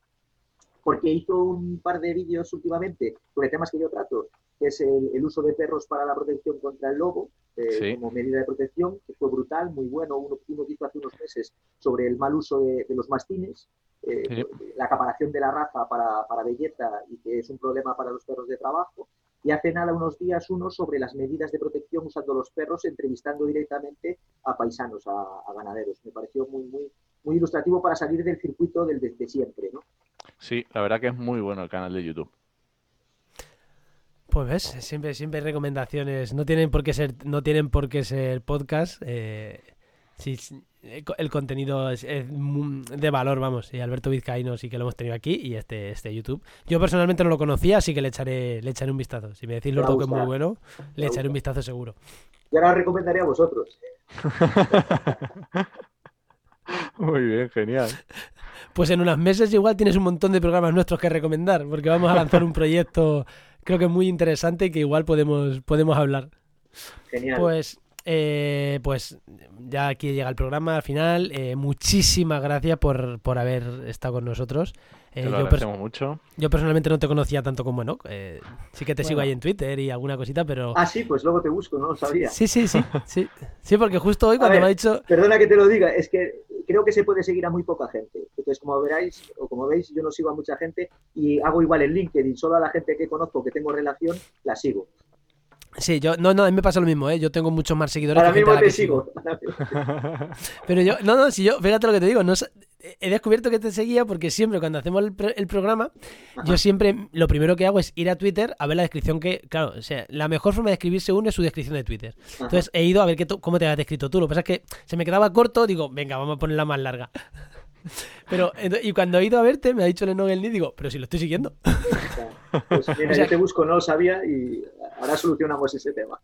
porque hizo un par de vídeos últimamente sobre temas que yo trato, que es el, uso de perros para la protección contra el lobo, eh, como medida de protección, que fue brutal, muy bueno. Uno, uno hizo hace unos meses sobre el mal uso de, los mastines, eh, la acaparación de la raza para, para belleza y que es un problema para los perros de trabajo y hace nada unos días uno sobre las medidas de protección usando los perros, entrevistando directamente a paisanos, a, ganaderos. Me pareció muy, muy, muy ilustrativo para salir del circuito del de siempre, ¿no? Sí, la verdad que es muy bueno el canal de YouTube. Pues ves, siempre, siempre hay recomendaciones. No tienen por qué ser, no tienen por qué ser podcast. Eh, Sí, el contenido es, de valor, vamos. Y Alberto Vizcaíno sí que lo hemos tenido aquí y este, este YouTube. Yo personalmente no lo conocía, así que le echaré, le echaré un vistazo. Si me decís, lo que es muy bueno, le echaré un vistazo seguro. Yo ahora recomendaría a vosotros. [LAUGHS] muy bien, genial. Pues en unos meses igual tienes un montón de programas nuestros que recomendar, porque vamos a lanzar un [LAUGHS] proyecto creo que muy interesante y que igual podemos, podemos hablar. Genial. Pues eh, pues ya aquí llega el programa al final. Eh, muchísimas gracias por, por, haber estado con nosotros. Eh, yo, mucho. yo personalmente no te conocía tanto como Enoch. Eh, sí que te sigo ahí en Twitter y alguna cosita, pero. Ah, sí, pues luego te busco, no lo sabía. Sí, sí, sí. [LAUGHS] Sí, sí porque justo hoy cuando me ha dicho. Perdona que te lo diga, es que creo que se puede seguir a muy poca gente. Entonces, como veráis, o como veis, yo no sigo a mucha gente y hago igual en LinkedIn. Solo a la gente que conozco, que tengo relación, la sigo. Sí, yo, no, no, a mí me pasa lo mismo, ¿eh? Yo tengo muchos más seguidores. Ahora mismo te sigo. [LAUGHS] Pero yo, no, no, si yo, fíjate lo que te digo, no, he descubierto que te seguía porque siempre cuando hacemos el, programa, yo siempre lo primero que hago es ir a Twitter a ver la descripción que, claro, o sea, la mejor forma de escribirse uno es su descripción de Twitter. Entonces he ido a ver qué cómo te has descrito tú. Lo que pasa es que se me quedaba corto, digo, venga, vamos a ponerla más larga. [LAUGHS] Pero, y cuando he ido a verte, me ha dicho Leno y digo, pero si lo estoy siguiendo. [LAUGHS] Pues mira, [LAUGHS] yo te busco, no lo sabía y ahora solucionamos ese tema.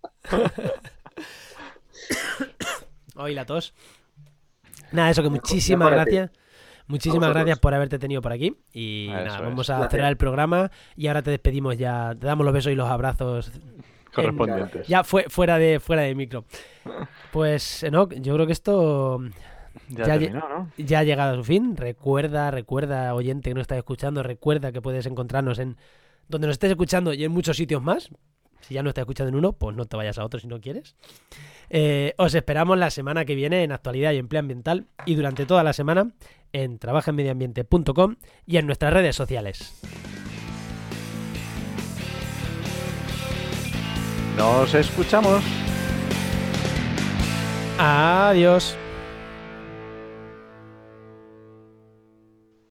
Hoy la tos. Nada, eso que muchísimas gracias. Muchísimas gracias por haberte tenido por aquí. Y nada, vamos a cerrar el programa y ahora te despedimos ya. Te damos los besos y los abrazos correspondientes. ya fue, fuera de fuera de micro. Pues, Enoch, yo creo que esto ya, ha llegado a su fin. Recuerda, recuerda, oyente que nos está escuchando, recuerda que puedes encontrarnos en donde nos estés escuchando y en muchos sitios más. Si ya no estás escuchando en uno, pues no te vayas a otro si no quieres. Eh, os esperamos la semana que viene en Actualidad y Empleo Ambiental y durante toda la semana en trabajenmedioambiente.com y en nuestras redes sociales. Nos escuchamos. Adiós.